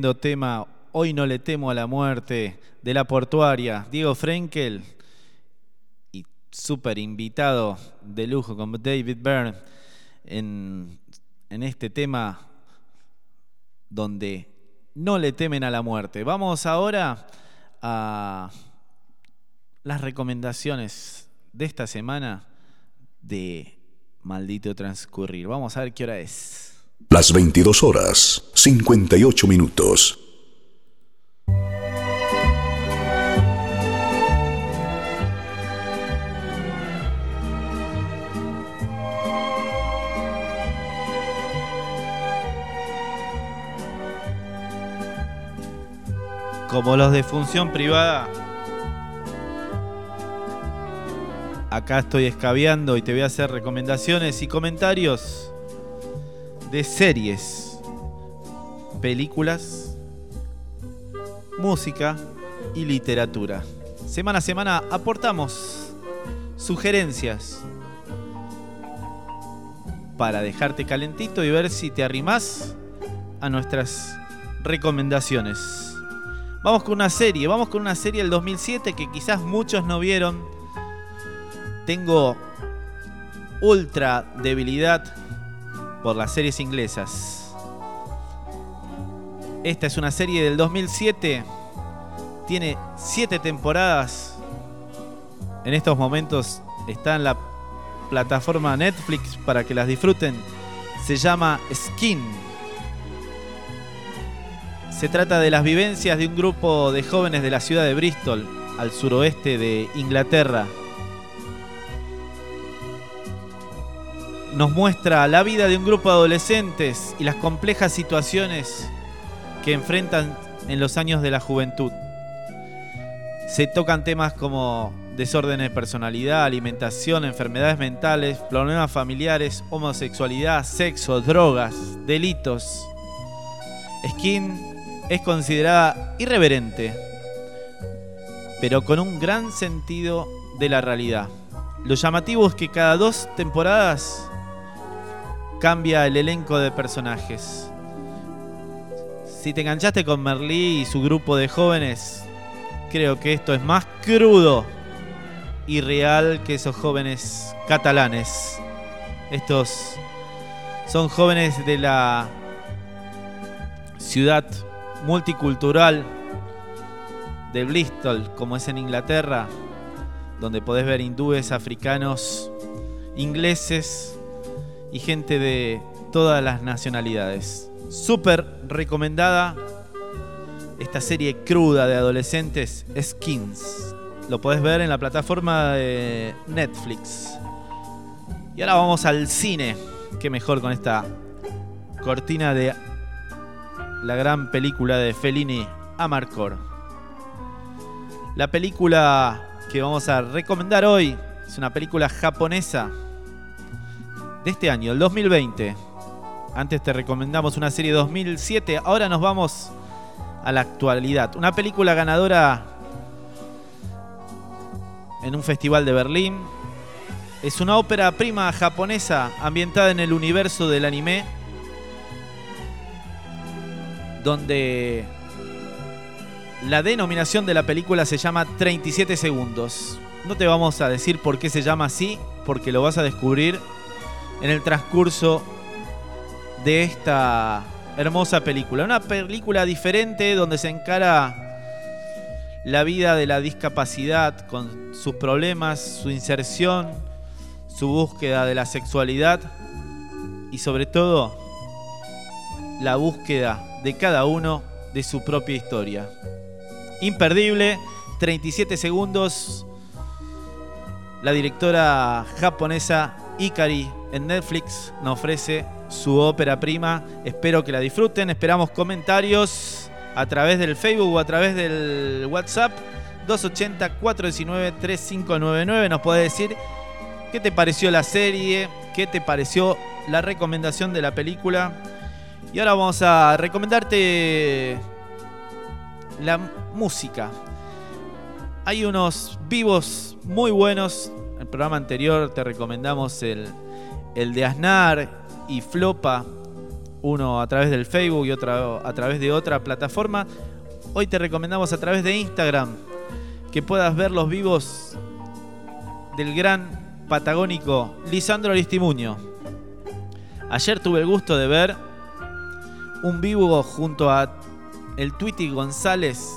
Tema. Hoy no le temo a la muerte de la portuaria. Diego Frenkel y súper invitado de lujo como David Byrne en, en este tema donde no le temen a la muerte. Vamos ahora a las recomendaciones de esta semana de Maldito Transcurrir. Vamos a ver qué hora es. Las 22 horas, 58 minutos. Como los de función privada, acá estoy escabeando y te voy a hacer recomendaciones y comentarios de series, películas, música y literatura. Semana a semana aportamos sugerencias para dejarte calentito y ver si te arrimás a nuestras recomendaciones. Vamos con una serie, vamos con una serie del 2007 que quizás muchos no vieron. Tengo ultra debilidad por las series inglesas. Esta es una serie del 2007. Tiene 7 temporadas. En estos momentos está en la plataforma Netflix para que las disfruten. Se llama Skin. Se trata de las vivencias de un grupo de jóvenes de la ciudad de Bristol, al suroeste de Inglaterra. Nos muestra la vida de un grupo de adolescentes y las complejas situaciones que enfrentan en los años de la juventud. Se tocan temas como desórdenes de personalidad, alimentación, enfermedades mentales, problemas familiares, homosexualidad, sexo, drogas, delitos. Skin es considerada irreverente, pero con un gran sentido de la realidad. Lo llamativo es que cada dos temporadas cambia el elenco de personajes. Si te enganchaste con Merlí y su grupo de jóvenes, creo que esto es más crudo y real que esos jóvenes catalanes. Estos son jóvenes de la ciudad multicultural de Bristol, como es en Inglaterra, donde podés ver hindúes, africanos, ingleses y gente de todas las nacionalidades. Súper recomendada esta serie cruda de adolescentes, Skins. Lo podés ver en la plataforma de Netflix. Y ahora vamos al cine. Qué mejor con esta cortina de la gran película de Fellini, Amarcord. La película que vamos a recomendar hoy es una película japonesa de este año, el 2020. Antes te recomendamos una serie 2007, ahora nos vamos a la actualidad. Una película ganadora en un festival de Berlín. Es una ópera prima japonesa ambientada en el universo del anime donde la denominación de la película se llama 37 segundos. No te vamos a decir por qué se llama así, porque lo vas a descubrir en el transcurso de esta hermosa película. Una película diferente donde se encara la vida de la discapacidad con sus problemas, su inserción, su búsqueda de la sexualidad y sobre todo la búsqueda de cada uno de su propia historia. Imperdible, 37 segundos. La directora japonesa Ikari en Netflix nos ofrece su ópera prima. Espero que la disfruten. Esperamos comentarios a través del Facebook o a través del WhatsApp 280-419-3599. Nos puede decir qué te pareció la serie, qué te pareció la recomendación de la película. Y ahora vamos a recomendarte la música. Hay unos vivos muy buenos. El programa anterior te recomendamos el, el de Aznar y Flopa, uno a través del Facebook y otro a través de otra plataforma. Hoy te recomendamos a través de Instagram que puedas ver los vivos del gran patagónico Lisandro Aristimuño. Ayer tuve el gusto de ver un vivo junto a el Twitty González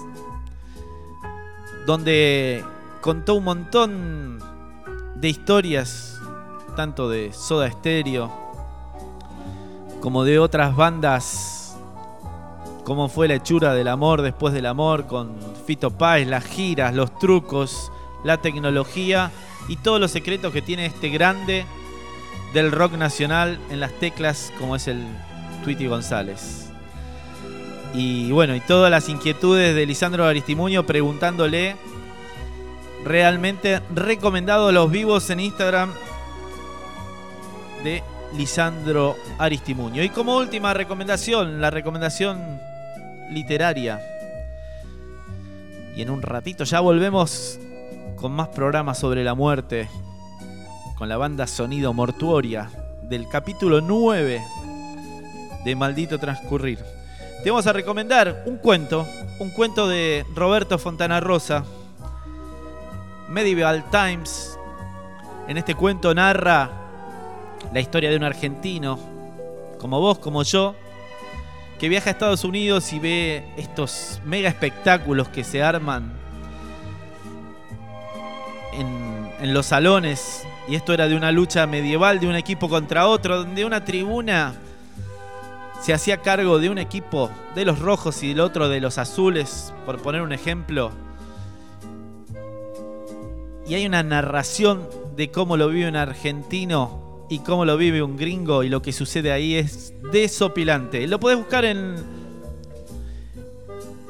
donde contó un montón de historias tanto de Soda Stereo como de otras bandas como fue la hechura del amor después del amor con Fito Páez, las giras, los trucos, la tecnología y todos los secretos que tiene este grande del rock nacional en las teclas como es el Tweety González. Y bueno, y todas las inquietudes de Lisandro Aristimuño preguntándole realmente recomendado los vivos en Instagram de Lisandro Aristimuño. Y como última recomendación, la recomendación literaria. Y en un ratito ya volvemos con más programas sobre la muerte, con la banda Sonido Mortuoria del capítulo 9 de Maldito Transcurrir. Te vamos a recomendar un cuento, un cuento de Roberto Fontana Rosa, Medieval Times. En este cuento narra la historia de un argentino, como vos, como yo, que viaja a Estados Unidos y ve estos mega espectáculos que se arman en, en los salones. Y esto era de una lucha medieval de un equipo contra otro, donde una tribuna se hacía cargo de un equipo de los rojos y del otro de los azules, por poner un ejemplo. Y hay una narración de cómo lo vive un argentino y cómo lo vive un gringo y lo que sucede ahí es desopilante. Lo podés buscar en,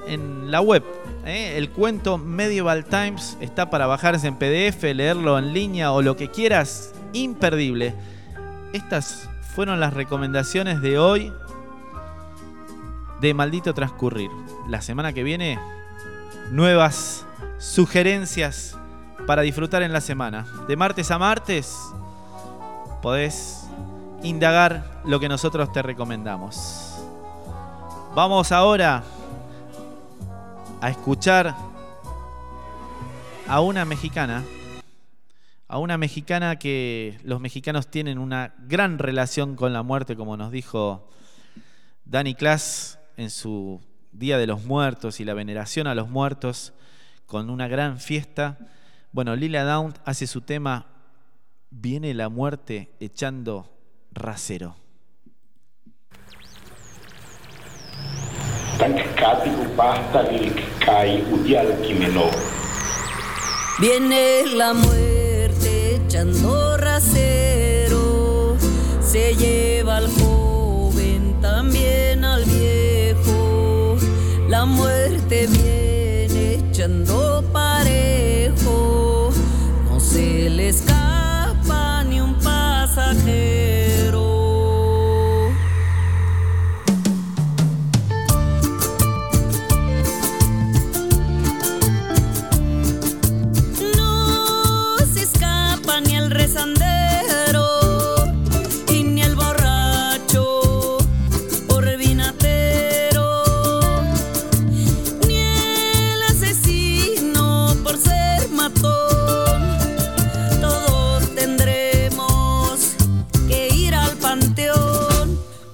en la web. ¿eh? El cuento Medieval Times está para bajarse en PDF, leerlo en línea o lo que quieras. Imperdible. Estas fueron las recomendaciones de hoy de Maldito Transcurrir. La semana que viene, nuevas sugerencias para disfrutar en la semana. De martes a martes, podés indagar lo que nosotros te recomendamos. Vamos ahora a escuchar a una mexicana. A una mexicana que los mexicanos tienen una gran relación con la muerte, como nos dijo Dani Klass en su Día de los Muertos y la veneración a los muertos con una gran fiesta. Bueno, Lila Down hace su tema Viene la muerte echando rasero. Viene la muerte echando rasero, se lleva al joven, también al viejo. La muerte viene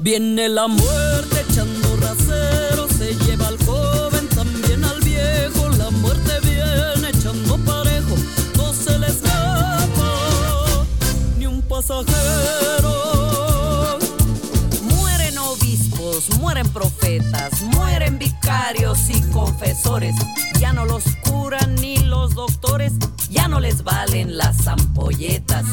Viene la muerte echando rasero, se lleva al joven, también al viejo. La muerte viene echando parejo, no se le escapa ni un pasajero. Mueren obispos, mueren profetas, mueren vicarios y confesores. Ya no los curan ni los doctores, ya no les valen las ampolletas.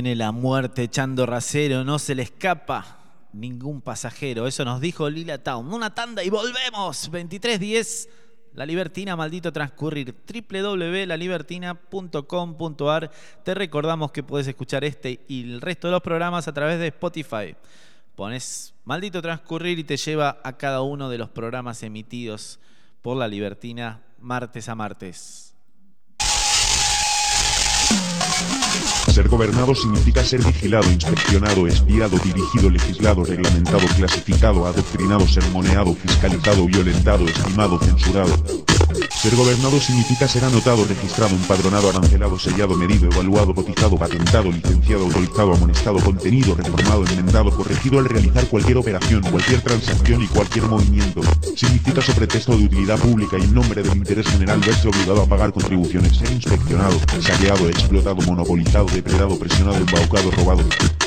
Viene la muerte echando rasero, no se le escapa ningún pasajero. Eso nos dijo Lila Town. Una tanda y volvemos. 2310, La Libertina, maldito transcurrir. www.lalibertina.com.ar. Te recordamos que puedes escuchar este y el resto de los programas a través de Spotify. Pones maldito transcurrir y te lleva a cada uno de los programas emitidos por La Libertina martes a martes. Ser gobernado significa ser vigilado, inspeccionado, espiado, dirigido, legislado, reglamentado, clasificado, adoctrinado, sermoneado, fiscalizado, violentado, estimado, censurado. Ser gobernado significa ser anotado, registrado, empadronado, arancelado, sellado, medido, evaluado, cotizado, patentado, licenciado, autorizado, amonestado, contenido, reformado, enmendado, corregido al realizar cualquier operación, cualquier transacción y cualquier movimiento. Significa sobre texto de utilidad pública y en nombre del interés general verse obligado a pagar contribuciones, ser inspeccionado, saqueado, explotado, monopolizado, depredado, presionado, embaucado, robado.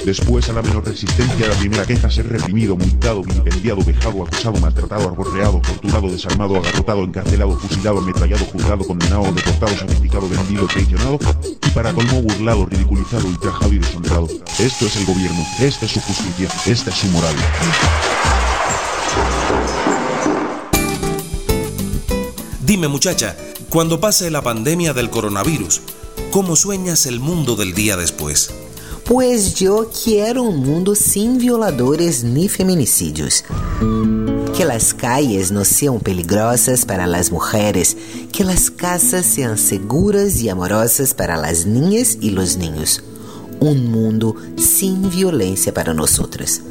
Después, a la menor resistencia, la primera queja, ser reprimido, multado, vilipendiado, vejado, acusado, maltratado, arborreado, torturado, desarmado, agarrotado, encarcelado, fusilado, ametrallado, juzgado, condenado, deportado, sacrificado, vendido, traicionado y para colmo burlado, ridiculizado, ultrajado y deshonrado. Esto es el gobierno, esta es su justicia, esta es su moral. Dime muchacha, cuando pase la pandemia del coronavirus, ¿cómo sueñas el mundo del día después? Pues yo quiero un mundo sin violadores ni feminicidios. Que las calles no sean peligrosas para las mujeres, que las casas sean seguras y amorosas para las niñas y los niños. Un mundo sin violencia para nosotros.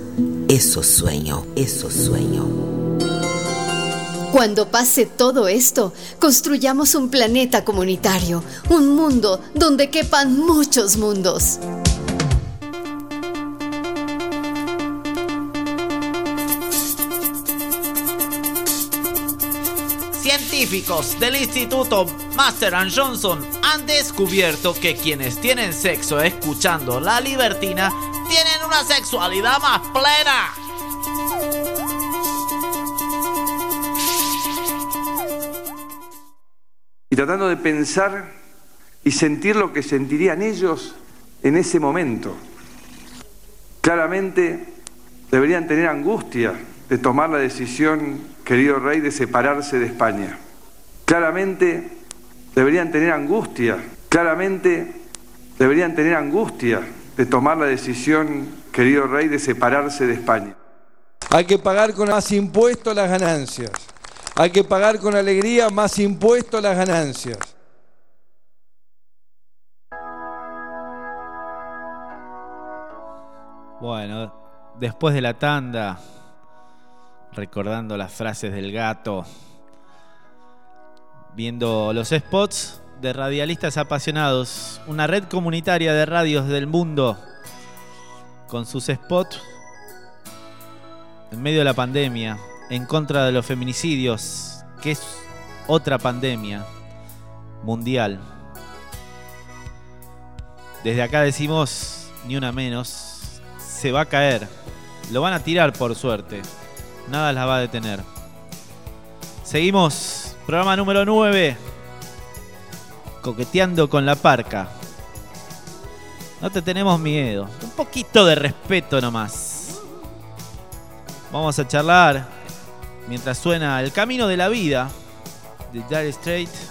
Eso sueño, eso sueño. Cuando pase todo esto, construyamos un planeta comunitario, un mundo donde quepan muchos mundos. Científicos del Instituto Master Johnson han descubierto que quienes tienen sexo escuchando la libertina tienen una sexualidad más plena. Y tratando de pensar y sentir lo que sentirían ellos en ese momento. Claramente deberían tener angustia de tomar la decisión, querido rey, de separarse de España. Claramente deberían tener angustia, claramente deberían tener angustia de tomar la decisión, querido rey, de separarse de España. Hay que pagar con más impuestos las ganancias. Hay que pagar con alegría más impuestos las ganancias. Bueno, después de la tanda, recordando las frases del gato, viendo los spots de radialistas apasionados, una red comunitaria de radios del mundo, con sus spots en medio de la pandemia, en contra de los feminicidios, que es otra pandemia mundial. Desde acá decimos, ni una menos, se va a caer. Lo van a tirar por suerte. Nada las va a detener. Seguimos. Programa número 9. Coqueteando con la parca. No te tenemos miedo. Un poquito de respeto nomás. Vamos a charlar mientras suena El Camino de la Vida de Dire Straits.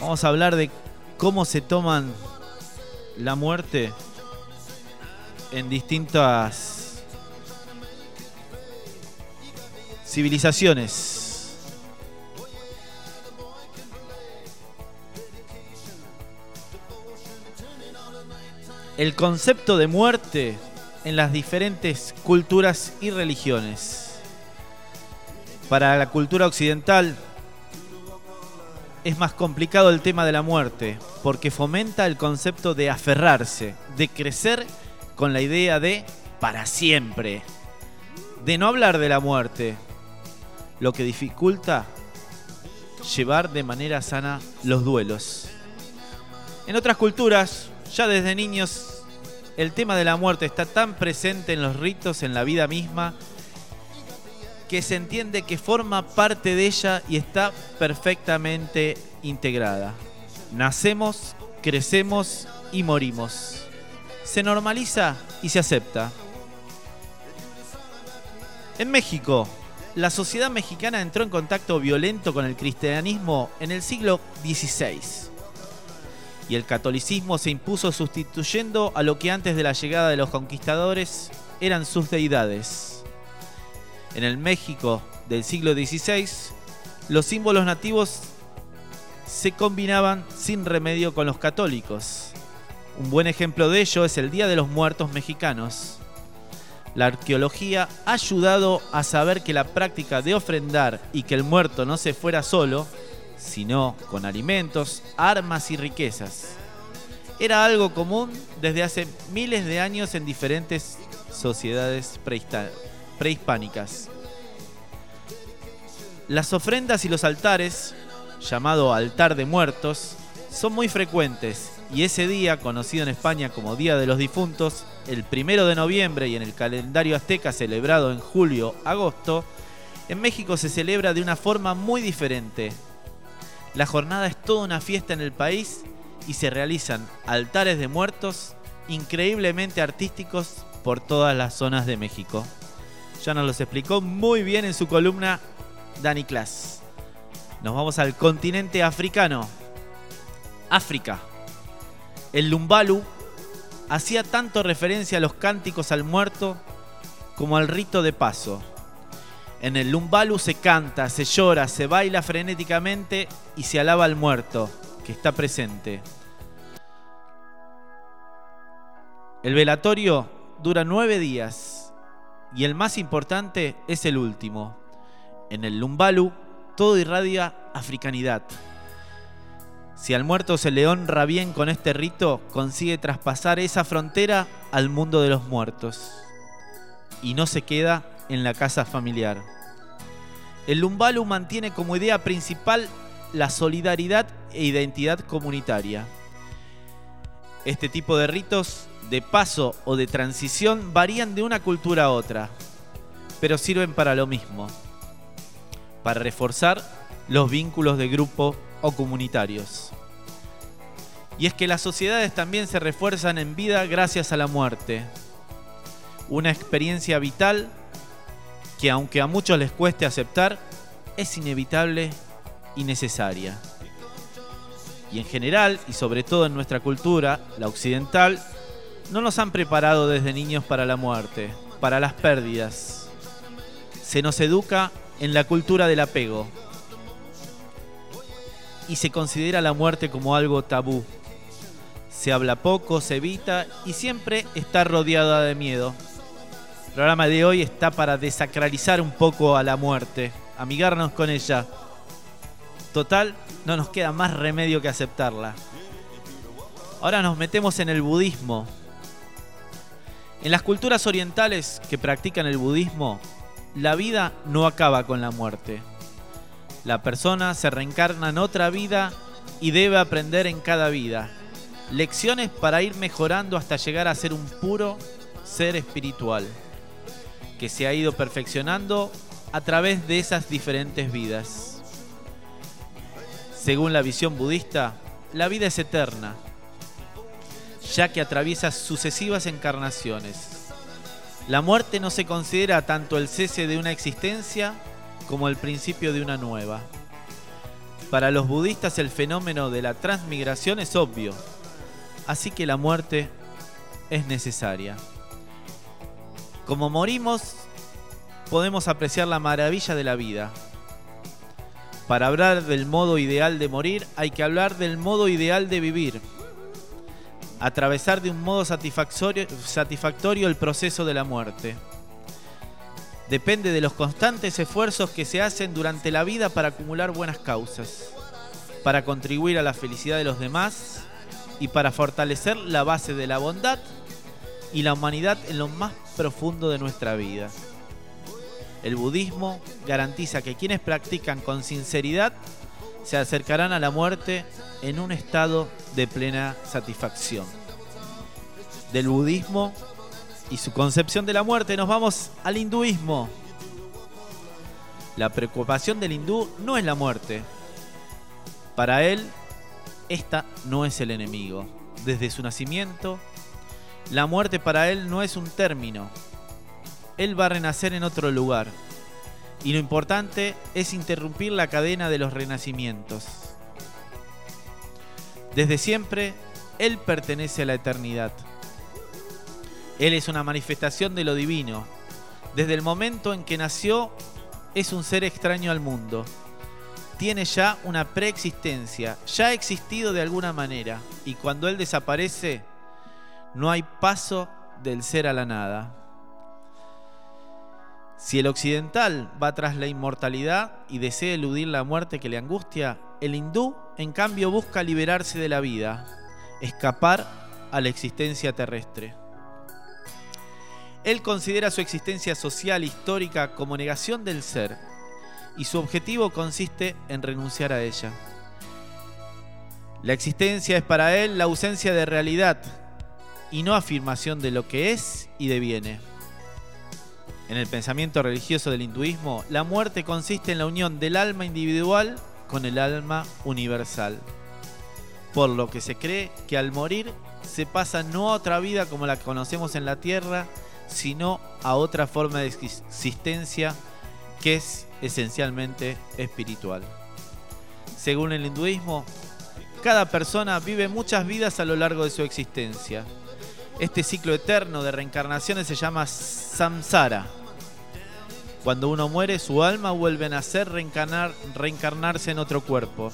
Vamos a hablar de cómo se toman la muerte en distintas civilizaciones. El concepto de muerte en las diferentes culturas y religiones. Para la cultura occidental es más complicado el tema de la muerte, porque fomenta el concepto de aferrarse, de crecer con la idea de para siempre, de no hablar de la muerte, lo que dificulta llevar de manera sana los duelos. En otras culturas, ya desde niños, el tema de la muerte está tan presente en los ritos, en la vida misma, que se entiende que forma parte de ella y está perfectamente integrada. Nacemos, crecemos y morimos. Se normaliza y se acepta. En México, la sociedad mexicana entró en contacto violento con el cristianismo en el siglo XVI. Y el catolicismo se impuso sustituyendo a lo que antes de la llegada de los conquistadores eran sus deidades. En el México del siglo XVI, los símbolos nativos se combinaban sin remedio con los católicos. Un buen ejemplo de ello es el Día de los Muertos mexicanos. La arqueología ha ayudado a saber que la práctica de ofrendar y que el muerto no se fuera solo, sino con alimentos, armas y riquezas, era algo común desde hace miles de años en diferentes sociedades prehispánicas. Las ofrendas y los altares, llamado altar de muertos, son muy frecuentes y ese día, conocido en España como Día de los Difuntos, el primero de noviembre y en el calendario azteca celebrado en julio-agosto, en México se celebra de una forma muy diferente. La jornada es toda una fiesta en el país y se realizan altares de muertos increíblemente artísticos por todas las zonas de México. Ya nos los explicó muy bien en su columna Dani Klaas. Nos vamos al continente africano. África. El Lumbalu hacía tanto referencia a los cánticos al muerto como al rito de paso. En el Lumbalu se canta, se llora, se baila frenéticamente y se alaba al muerto, que está presente. El velatorio dura nueve días y el más importante es el último. En el Lumbalu todo irradia africanidad. Si al muerto se le honra bien con este rito, consigue traspasar esa frontera al mundo de los muertos. Y no se queda en la casa familiar. El Lumbalu mantiene como idea principal la solidaridad e identidad comunitaria. Este tipo de ritos de paso o de transición varían de una cultura a otra, pero sirven para lo mismo, para reforzar los vínculos de grupo o comunitarios. Y es que las sociedades también se refuerzan en vida gracias a la muerte. Una experiencia vital que aunque a muchos les cueste aceptar, es inevitable y necesaria. Y en general, y sobre todo en nuestra cultura, la occidental, no nos han preparado desde niños para la muerte, para las pérdidas. Se nos educa en la cultura del apego. Y se considera la muerte como algo tabú. Se habla poco, se evita y siempre está rodeada de miedo. El programa de hoy está para desacralizar un poco a la muerte, amigarnos con ella. Total, no nos queda más remedio que aceptarla. Ahora nos metemos en el budismo. En las culturas orientales que practican el budismo, la vida no acaba con la muerte. La persona se reencarna en otra vida y debe aprender en cada vida. lecciones para ir mejorando hasta llegar a ser un puro ser espiritual, que se ha ido perfeccionando a través de esas diferentes vidas. Según la visión budista, la vida es eterna, ya que atraviesa sucesivas encarnaciones. La muerte no se considera tanto el cese de una existencia como el principio de una nueva. Para los budistas el fenómeno de la transmigración es obvio, así que la muerte es necesaria. Como morimos, podemos apreciar la maravilla de la vida. Para hablar del modo ideal de morir, hay que hablar del modo ideal de vivir. Atravesar de un modo satisfactorio, el proceso de la muerte. Depende de los constantes esfuerzos que se hacen durante la vida para acumular buenas causas, para contribuir a la felicidad de los demás y para fortalecer la base de la bondad y la humanidad en lo más profundo de nuestra vida. El budismo garantiza que quienes practican con sinceridad se acercarán a la muerte en un estado de plena satisfacción. Del budismo y su concepción de la muerte nos vamos al hinduismo. La preocupación del hindú no es la muerte. Para él, esta no es el enemigo. Desde su nacimiento, la muerte para él no es un término. Él va a renacer en otro lugar. Y lo importante es interrumpir la cadena de los renacimientos. Desde siempre, Él pertenece a la eternidad. Él es una manifestación de lo divino. Desde el momento en que nació, es un ser extraño al mundo. Tiene ya una preexistencia, ya ha existido de alguna manera, y cuando Él desaparece, no hay paso del ser a la nada. Si el occidental va tras la inmortalidad y desea eludir la muerte que le angustia, el hindú, en cambio, busca liberarse de la vida, escapar a la existencia terrestre. Él considera su existencia social histórica como negación del ser, y su objetivo consiste en renunciar a ella. La existencia es para él la ausencia de realidad y no afirmación de lo que es y deviene. En el pensamiento religioso del hinduismo, la muerte consiste en la unión del alma individual con el alma universal. Por lo que se cree que al morir se pasa no a otra vida como la conocemos en la tierra, sino a otra forma de existencia que es esencialmente espiritual. Según el hinduismo, cada persona vive muchas vidas a lo largo de su existencia. Este ciclo eterno de reencarnaciones se llama samsara. Cuando uno muere, su alma vuelve a nacer, reencarnar, reencarnarse en otro cuerpo.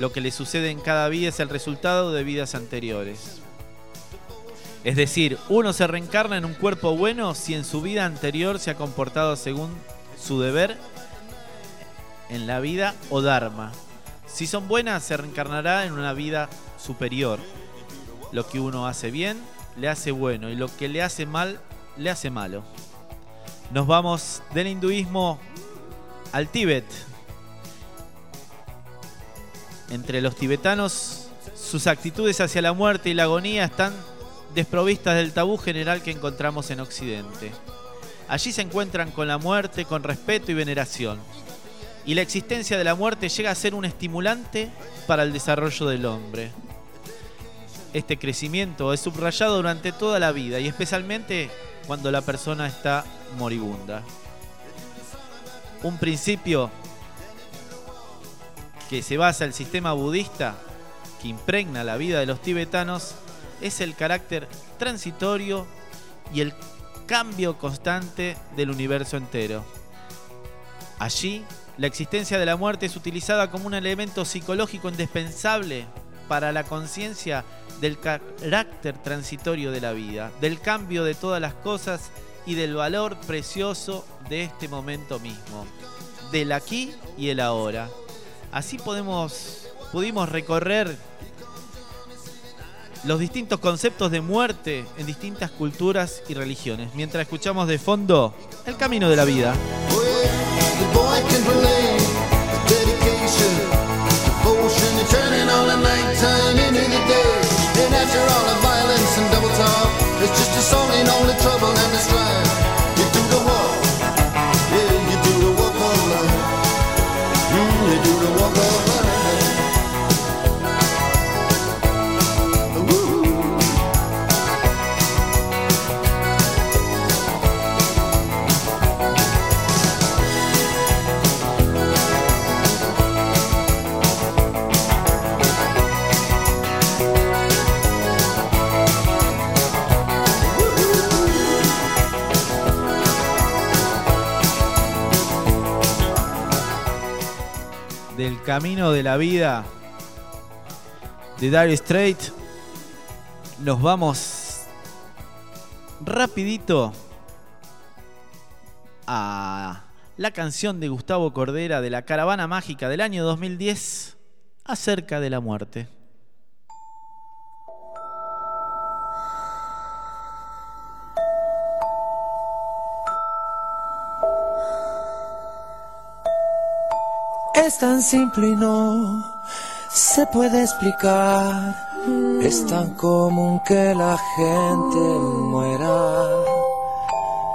Lo que le sucede en cada vida es el resultado de vidas anteriores. Es decir, uno se reencarna en un cuerpo bueno si en su vida anterior se ha comportado según su deber en la vida o dharma. Si son buenas, se reencarnará en una vida superior. Lo que uno hace bien, le hace bueno, y lo que le hace mal, le hace malo. Nos vamos del hinduismo al Tíbet. Entre los tibetanos, sus actitudes hacia la muerte y la agonía están desprovistas del tabú general que encontramos en Occidente. Allí se encuentran con la muerte con respeto y veneración. Y la existencia de la muerte llega a ser un estimulante para el desarrollo del hombre. Este crecimiento es subrayado durante toda la vida y especialmente cuando la persona está moribunda. Un principio que se basa el sistema budista que impregna la vida de los tibetanos es el carácter transitorio y el cambio constante del universo entero. Allí, la existencia de la muerte es utilizada como un elemento psicológico indispensable para la conciencia del carácter transitorio de la vida, del cambio de todas las cosas y del valor precioso de este momento mismo, del aquí y el ahora. Así podemos, pudimos recorrer los distintos conceptos de muerte en distintas culturas y religiones, mientras escuchamos de fondo el camino de la vida. And after all the violence and double talk, it's just a song ain't only trouble and strife. Del camino de la vida de Dire Straits, nos vamos rapidito a la canción de Gustavo Cordera de la Caravana Mágica del año 2010 acerca de la muerte. Es tan simple y no se puede explicar. Es tan común que la gente muera.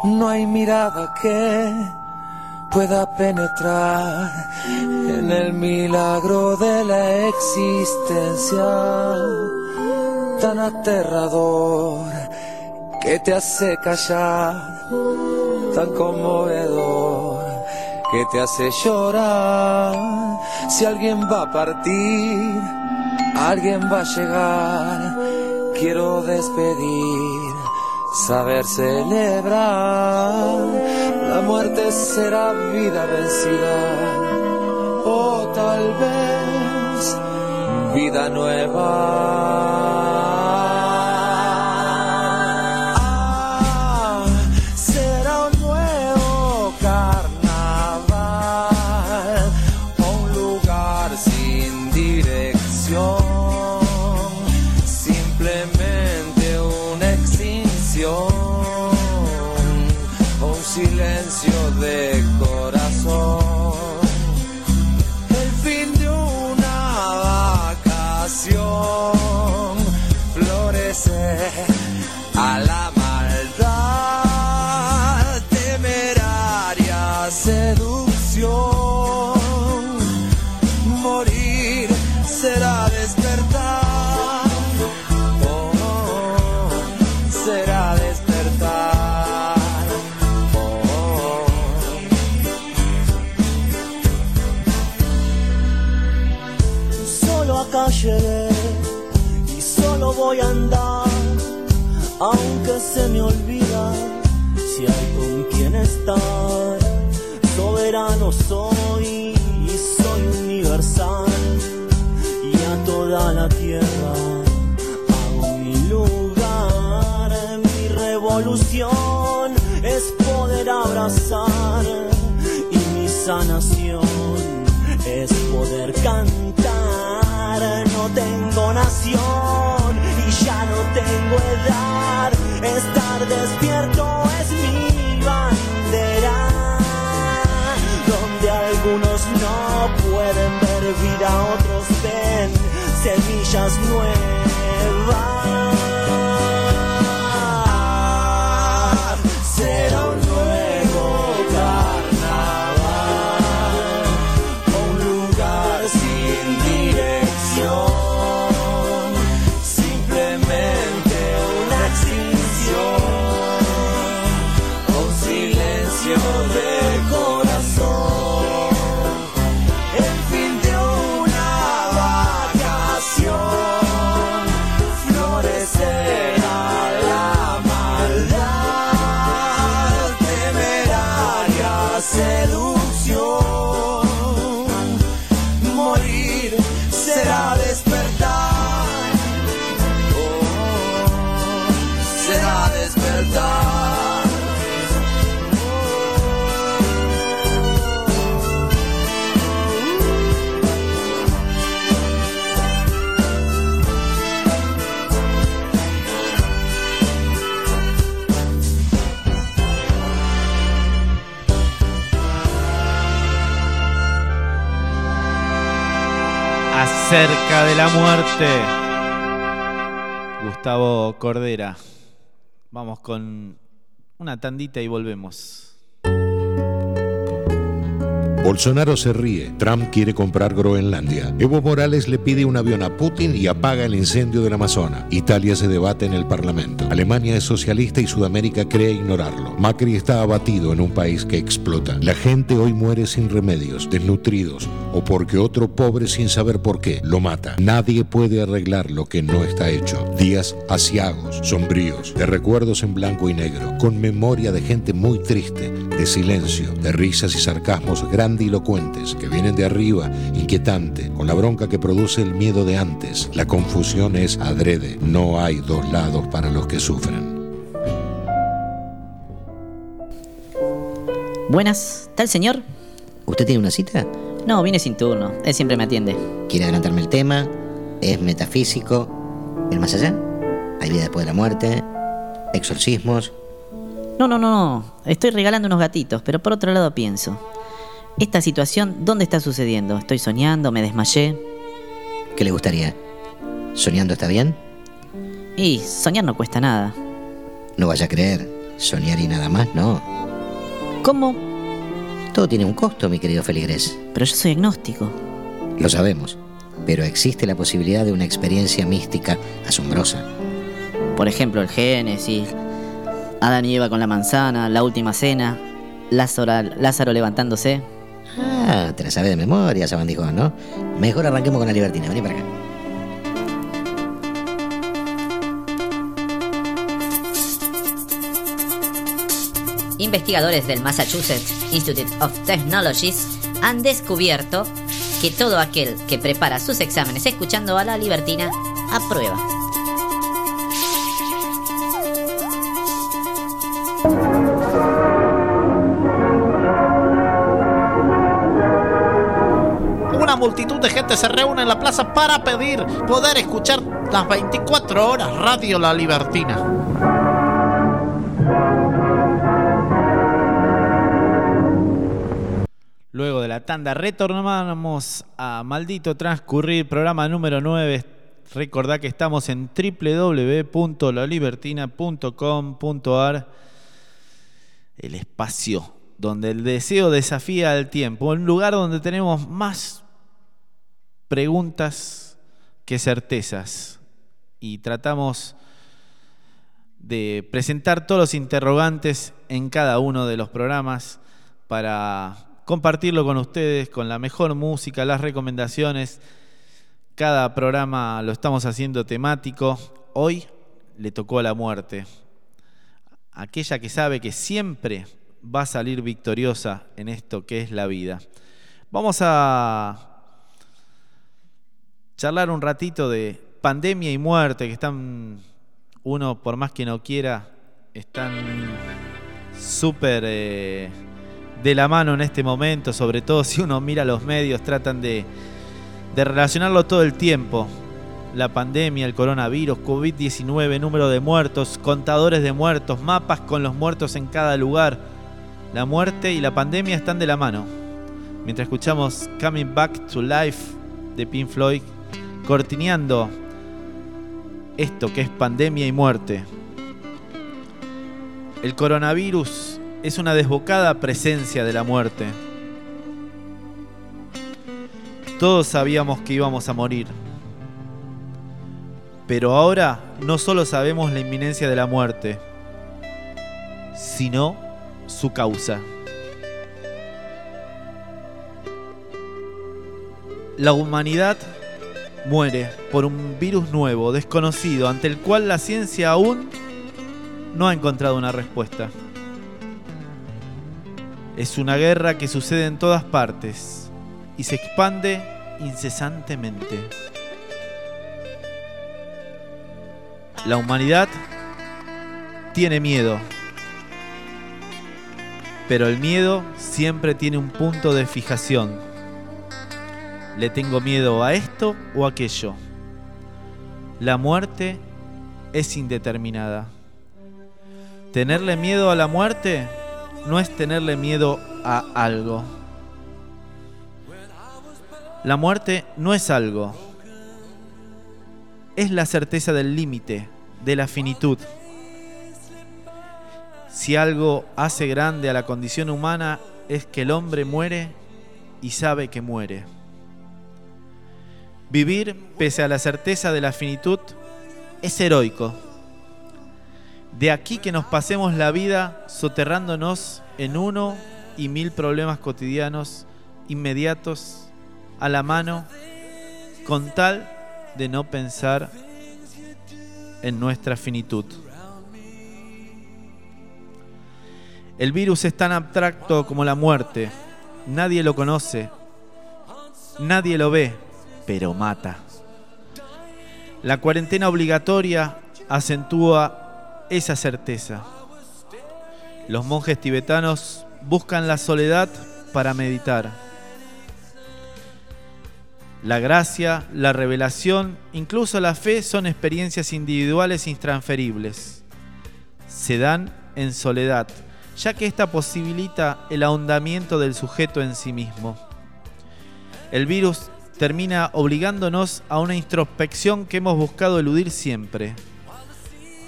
No hay mirada que pueda penetrar en el milagro de la existencia. Tan aterrador que te hace callar. Tan conmovedor que te hace llorar. Si alguien va a partir, alguien va a llegar. Quiero despedir, saber celebrar. La muerte será vida vencida, o tal vez vida nueva. Cantar. No tengo nación y ya no tengo edad. Estar despierto es mi bandera. Donde algunos no pueden ver vida, otros ven semillas nuevas. De la muerte. Gustavo Cordera. Vamos con una tandita y volvemos. Bolsonaro se ríe. Trump quiere comprar Groenlandia. Evo Morales le pide un avión a Putin y apaga el incendio del Amazonas. Italia se debate en el Parlamento. Alemania es socialista y Sudamérica cree ignorarlo. Macri está abatido en un país que explota. La gente hoy muere sin remedios, desnutridos o porque otro pobre sin saber por qué lo mata. Nadie puede arreglar lo que no está hecho. Días asiagos, sombríos, de recuerdos en blanco y negro, con memoria de gente muy triste, de silencio, de risas y sarcasmos grandilocuentes que vienen de arriba, inquietante, con la bronca que produce el miedo de antes. La confusión es adrede. No hay dos lados para los que sufren. Buenas, ¿tal señor? ¿Usted tiene una cita? No, vine sin turno. Él siempre me atiende. ¿Quiere adelantarme el tema? ¿Es metafísico? ¿El más allá? ¿Hay vida después de la muerte? ¿Exorcismos? No, no, no, no. Estoy regalando unos gatitos, pero por otro lado pienso. Esta situación, ¿dónde está sucediendo? ¿Estoy soñando? ¿Me desmayé? ¿Qué le gustaría? ¿Soñando está bien? Y soñar no cuesta nada. No vaya a creer. Soñar y nada más, no. ¿Cómo? Todo tiene un costo, mi querido Feligrés. Pero yo soy agnóstico. Lo sabemos. Pero existe la posibilidad de una experiencia mística asombrosa. Por ejemplo, el Génesis, Adán y Eva con la manzana, la última cena, Lázaro, Lázaro levantándose. Ah, te la sabes de memoria, Sabandijón, ¿no? Mejor arranquemos con la libertina. Vení para acá. Investigadores del Massachusetts Institute of Technologies han descubierto que todo aquel que prepara sus exámenes escuchando a la libertina aprueba. Se reúne en la plaza para pedir poder escuchar las 24 horas Radio La Libertina. Luego de la tanda retornamos a Maldito Transcurrir, programa número 9. Recordá que estamos en www.lalibertina.com.ar, el espacio donde el deseo desafía al tiempo, un lugar donde tenemos más preguntas que certezas y tratamos de presentar todos los interrogantes en cada uno de los programas para compartirlo con ustedes, con la mejor música, las recomendaciones. Cada programa lo estamos haciendo temático. Hoy le tocó a la muerte. Aquella que sabe que siempre va a salir victoriosa en esto que es la vida. Vamos a charlar un ratito de pandemia y muerte, que están, uno por más que no quiera, están súper eh, de la mano en este momento, sobre todo si uno mira los medios, tratan de, de relacionarlo todo el tiempo. La pandemia, el coronavirus, COVID-19, número de muertos, contadores de muertos, mapas con los muertos en cada lugar. La muerte y la pandemia están de la mano. Mientras escuchamos Coming Back to Life de Pink Floyd, cortineando esto que es pandemia y muerte. El coronavirus es una desbocada presencia de la muerte. Todos sabíamos que íbamos a morir. Pero ahora no solo sabemos la inminencia de la muerte, sino su causa. La humanidad muere por un virus nuevo, desconocido, ante el cual la ciencia aún no ha encontrado una respuesta. Es una guerra que sucede en todas partes y se expande incesantemente. La humanidad tiene miedo, pero el miedo siempre tiene un punto de fijación. Le tengo miedo a esto o aquello. La muerte es indeterminada. Tenerle miedo a la muerte no es tenerle miedo a algo. La muerte no es algo. Es la certeza del límite, de la finitud. Si algo hace grande a la condición humana es que el hombre muere y sabe que muere. Vivir pese a la certeza de la finitud es heroico. De aquí que nos pasemos la vida soterrándonos en uno y mil problemas cotidianos inmediatos a la mano con tal de no pensar en nuestra finitud. El virus es tan abstracto como la muerte. Nadie lo conoce. Nadie lo ve, pero mata. La cuarentena obligatoria acentúa esa certeza. Los monjes tibetanos buscan la soledad para meditar. La gracia, la revelación, incluso la fe son experiencias individuales intransferibles. Se dan en soledad, ya que esta posibilita el ahondamiento del sujeto en sí mismo. El virus termina obligándonos a una introspección que hemos buscado eludir siempre,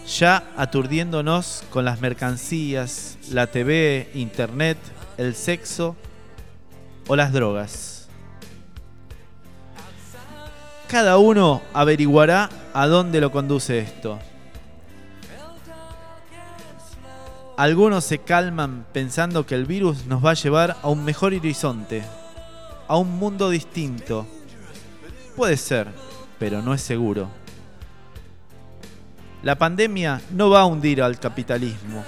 ya aturdiéndonos con las mercancías, la TV, internet, el sexo o las drogas. Cada uno averiguará a dónde lo conduce esto. Algunos se calman pensando que el virus nos va a llevar a un mejor horizonte, a un mundo distinto. Puede ser, pero no es seguro. La pandemia no va a hundir al capitalismo.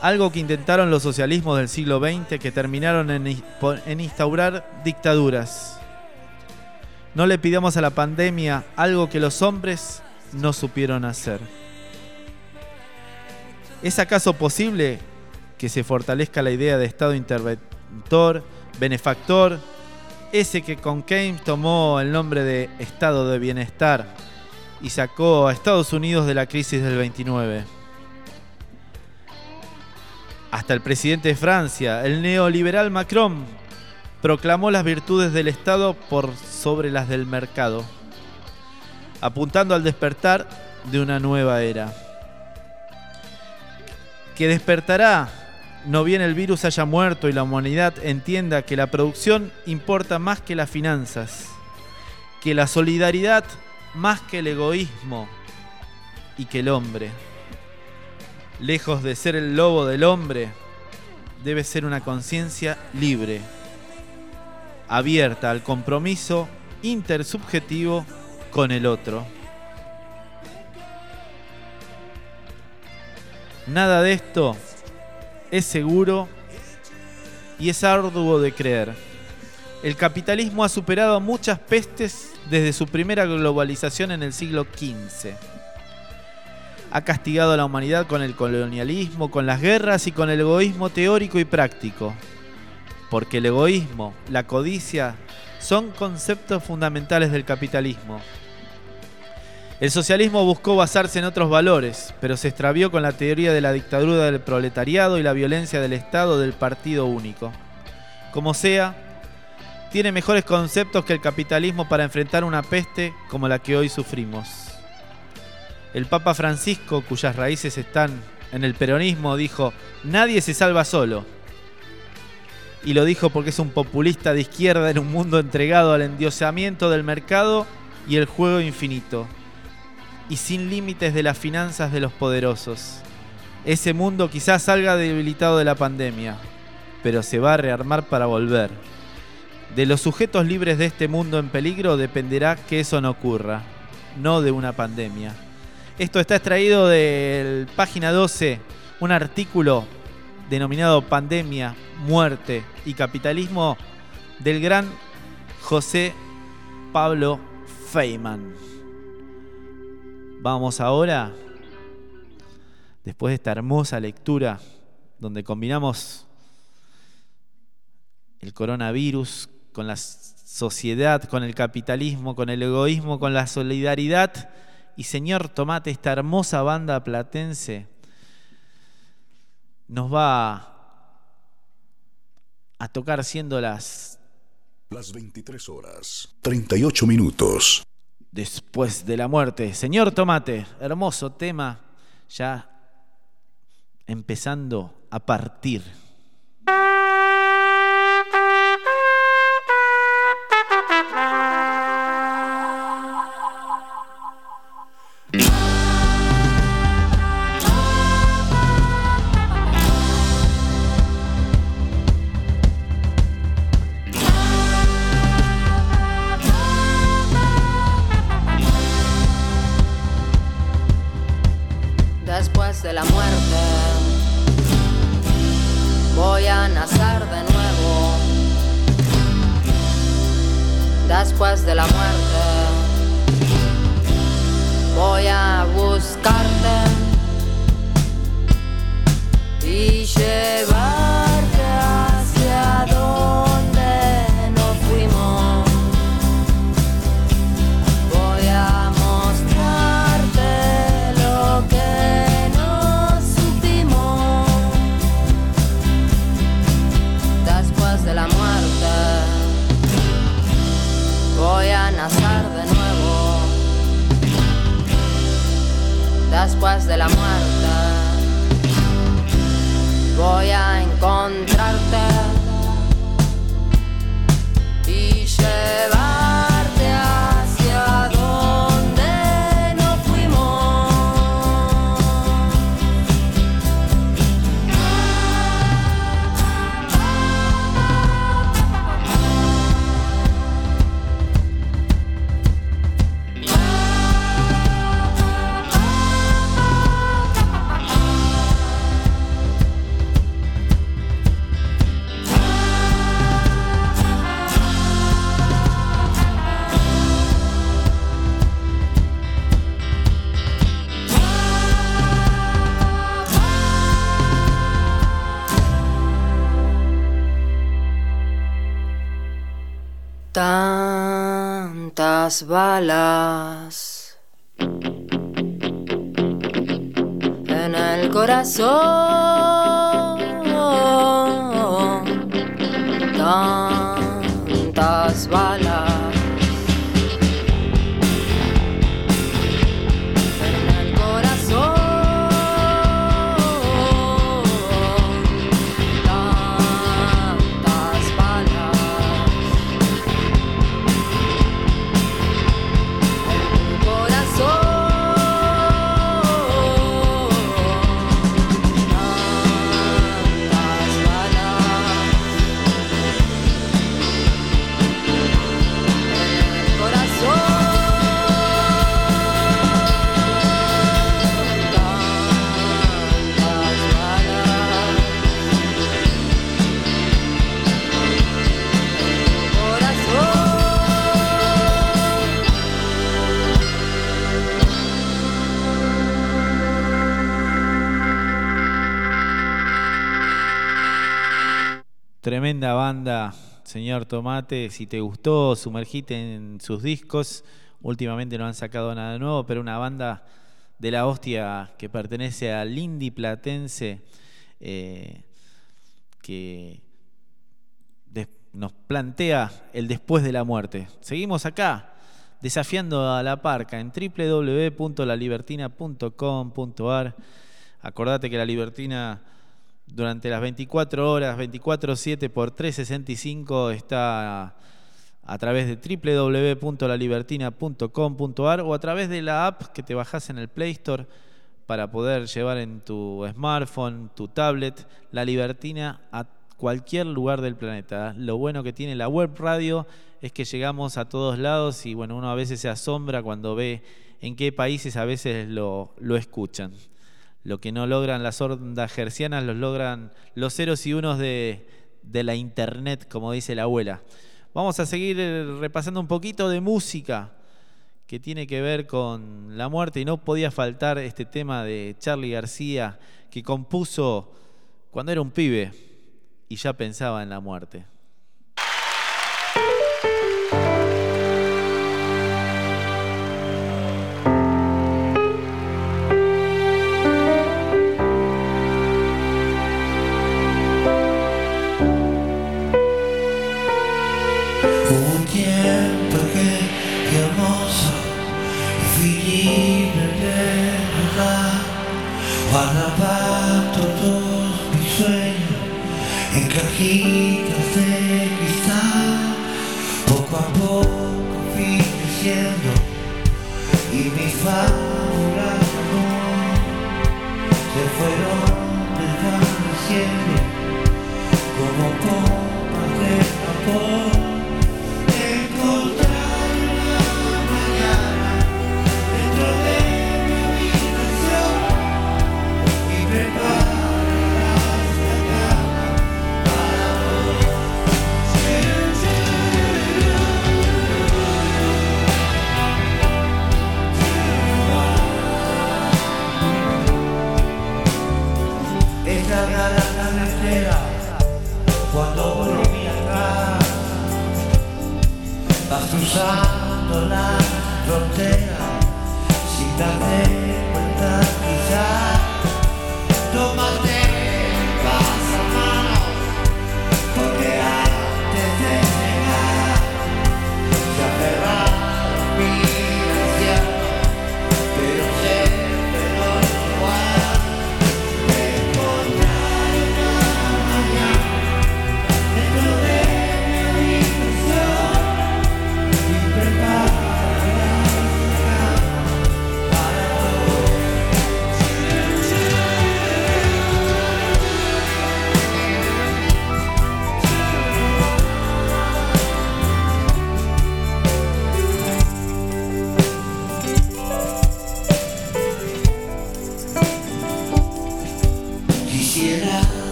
Algo que intentaron los socialismos del siglo XX que terminaron en, instaurar dictaduras. No le pidamos a la pandemia algo que los hombres no supieron hacer. ¿Es acaso posible que se fortalezca la idea de Estado interventor, benefactor, ese que con Keynes tomó el nombre de Estado de Bienestar y sacó a Estados Unidos de la crisis del 29? Hasta el presidente de Francia, el neoliberal Macron, proclamó las virtudes del Estado por sobre las del mercado, apuntando al despertar de una nueva era. Que despertará no bien el virus haya muerto y la humanidad entienda que la producción importa más que las finanzas, que la solidaridad más que el egoísmo y que el hombre, lejos de ser el lobo del hombre, debe ser una conciencia libre abierta al compromiso intersubjetivo con el otro. Nada de esto es seguro y es arduo de creer. El capitalismo ha superado muchas pestes desde su primera globalización en el siglo XV. Ha castigado a la humanidad con el colonialismo, con las guerras y con el egoísmo teórico y práctico porque el egoísmo, la codicia, son conceptos fundamentales del capitalismo. El socialismo buscó basarse en otros valores, pero se extravió con la teoría de la dictadura del proletariado y la violencia del Estado del partido único. Como sea, tiene mejores conceptos que el capitalismo para enfrentar una peste como la que hoy sufrimos. El Papa Francisco, cuyas raíces están en el peronismo, dijo, nadie se salva solo y lo dijo porque es un populista de izquierda en un mundo entregado al endiosamiento del mercado y el juego infinito, y sin límites de las finanzas de los poderosos. Ese mundo quizás salga debilitado de la pandemia, pero se va a rearmar para volver. De los sujetos libres de este mundo en peligro dependerá que eso no ocurra, no de una pandemia. Esto está extraído de página 12, un artículo denominado Pandemia, Muerte y Capitalismo del gran José Pablo Feynman. Vamos ahora, después de esta hermosa lectura donde combinamos el coronavirus con la sociedad, con el capitalismo, con el egoísmo, con la solidaridad. Y señor, tomate esta hermosa banda platense nos va a tocar siendo las... Las 23 horas, 38 minutos. Después de la muerte. Señor Tomate, hermoso tema, ya empezando a partir. De la muerte voy a nacer de nuevo. Después de la muerte voy a buscarte y llevarte Después de la muerte, voy a nacer de nuevo. Después de la muerte, voy a encontrarte Tantas balas en el corazón, tantas balas Tremenda banda, señor Tomate. Si te gustó, sumergite en sus discos. Últimamente no han sacado nada nuevo, pero una banda de la hostia que pertenece al indie platense eh, que nos plantea el después de la muerte. Seguimos acá desafiando a la parca en www.lalibertina.com.ar. Acordate que la Libertina durante las 24 horas, 24/7 por 365 está a través de www.lalibertina.com.ar o a través de la app que te bajas en el Play Store para poder llevar en tu smartphone, tu tablet, la Libertina a cualquier lugar del planeta. Lo bueno que tiene la web radio es que llegamos a todos lados y bueno, uno a veces se asombra cuando ve en qué países a veces lo, lo escuchan. Lo que no logran las ondas gercianas los logran los ceros y unos de, de la internet, como dice la abuela. Vamos a seguir eh, repasando un poquito de música que tiene que ver con la muerte y no podía faltar este tema de Charlie García que compuso cuando era un pibe y ya pensaba en la muerte.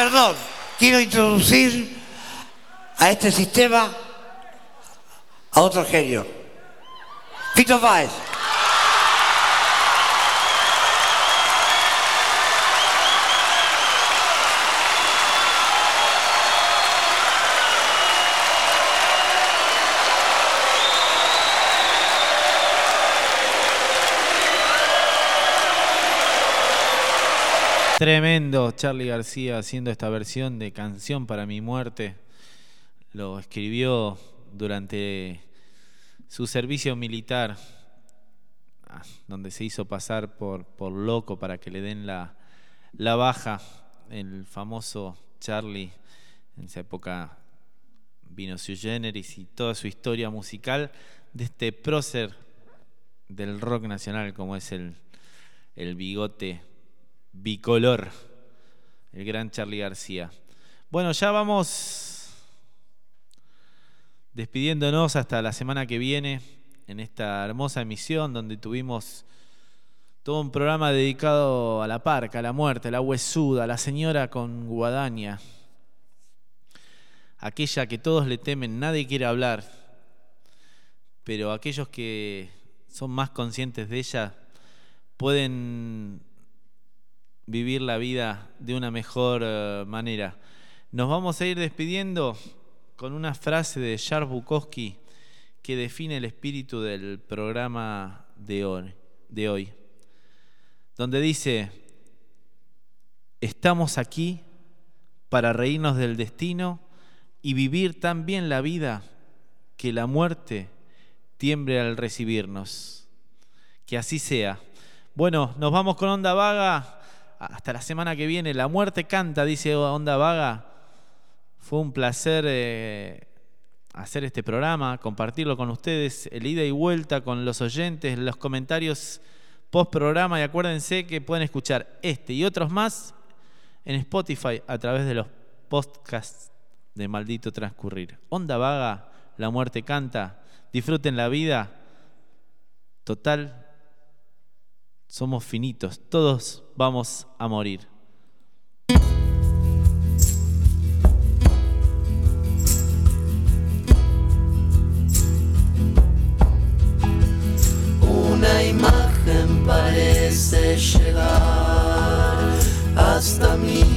Perdón. Quiero introducir a este sistema a otro genio. Fito Páez. Tremendo, Charlie García haciendo esta versión de Canción para mi muerte. Lo escribió durante su servicio militar, ah, donde se hizo pasar por, por loco para que le den la, la baja. El famoso Charlie, en esa época vino Sui Generis y toda su historia musical de este prócer del rock nacional como es el, el bigote bicolor, el gran Charlie García. Bueno, ya vamos despidiéndonos hasta la semana que viene en esta hermosa emisión donde tuvimos todo un programa dedicado a la parca, a la muerte, a la huesuda, a la señora con guadaña, aquella que todos le temen, nadie quiere hablar, pero aquellos que son más conscientes de ella pueden vivir la vida de una mejor eh, manera. Nos vamos a ir despidiendo con una frase de Charles Bukowski que define el espíritu del programa de hoy, de hoy, donde dice, estamos aquí para reírnos del destino y vivir tan bien la vida que la muerte tiemble al recibirnos. Que así sea. Bueno, nos vamos con Onda Vaga. Hasta la semana que viene. La muerte canta, dice Onda Vaga. Fue un placer eh, hacer este programa, compartirlo con ustedes, el ida y vuelta con los oyentes, los comentarios post programa y acuérdense que pueden escuchar este y otros más en Spotify a través de los podcasts de Maldito Transcurrir. Onda Vaga, La Muerte Canta, disfruten la vida. Total, somos finitos, todos vamos a morir. Una imagen parece llegar hasta mí.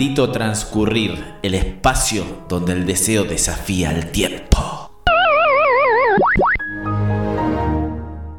Transcurrir, el espacio donde el deseo desafía el tiempo.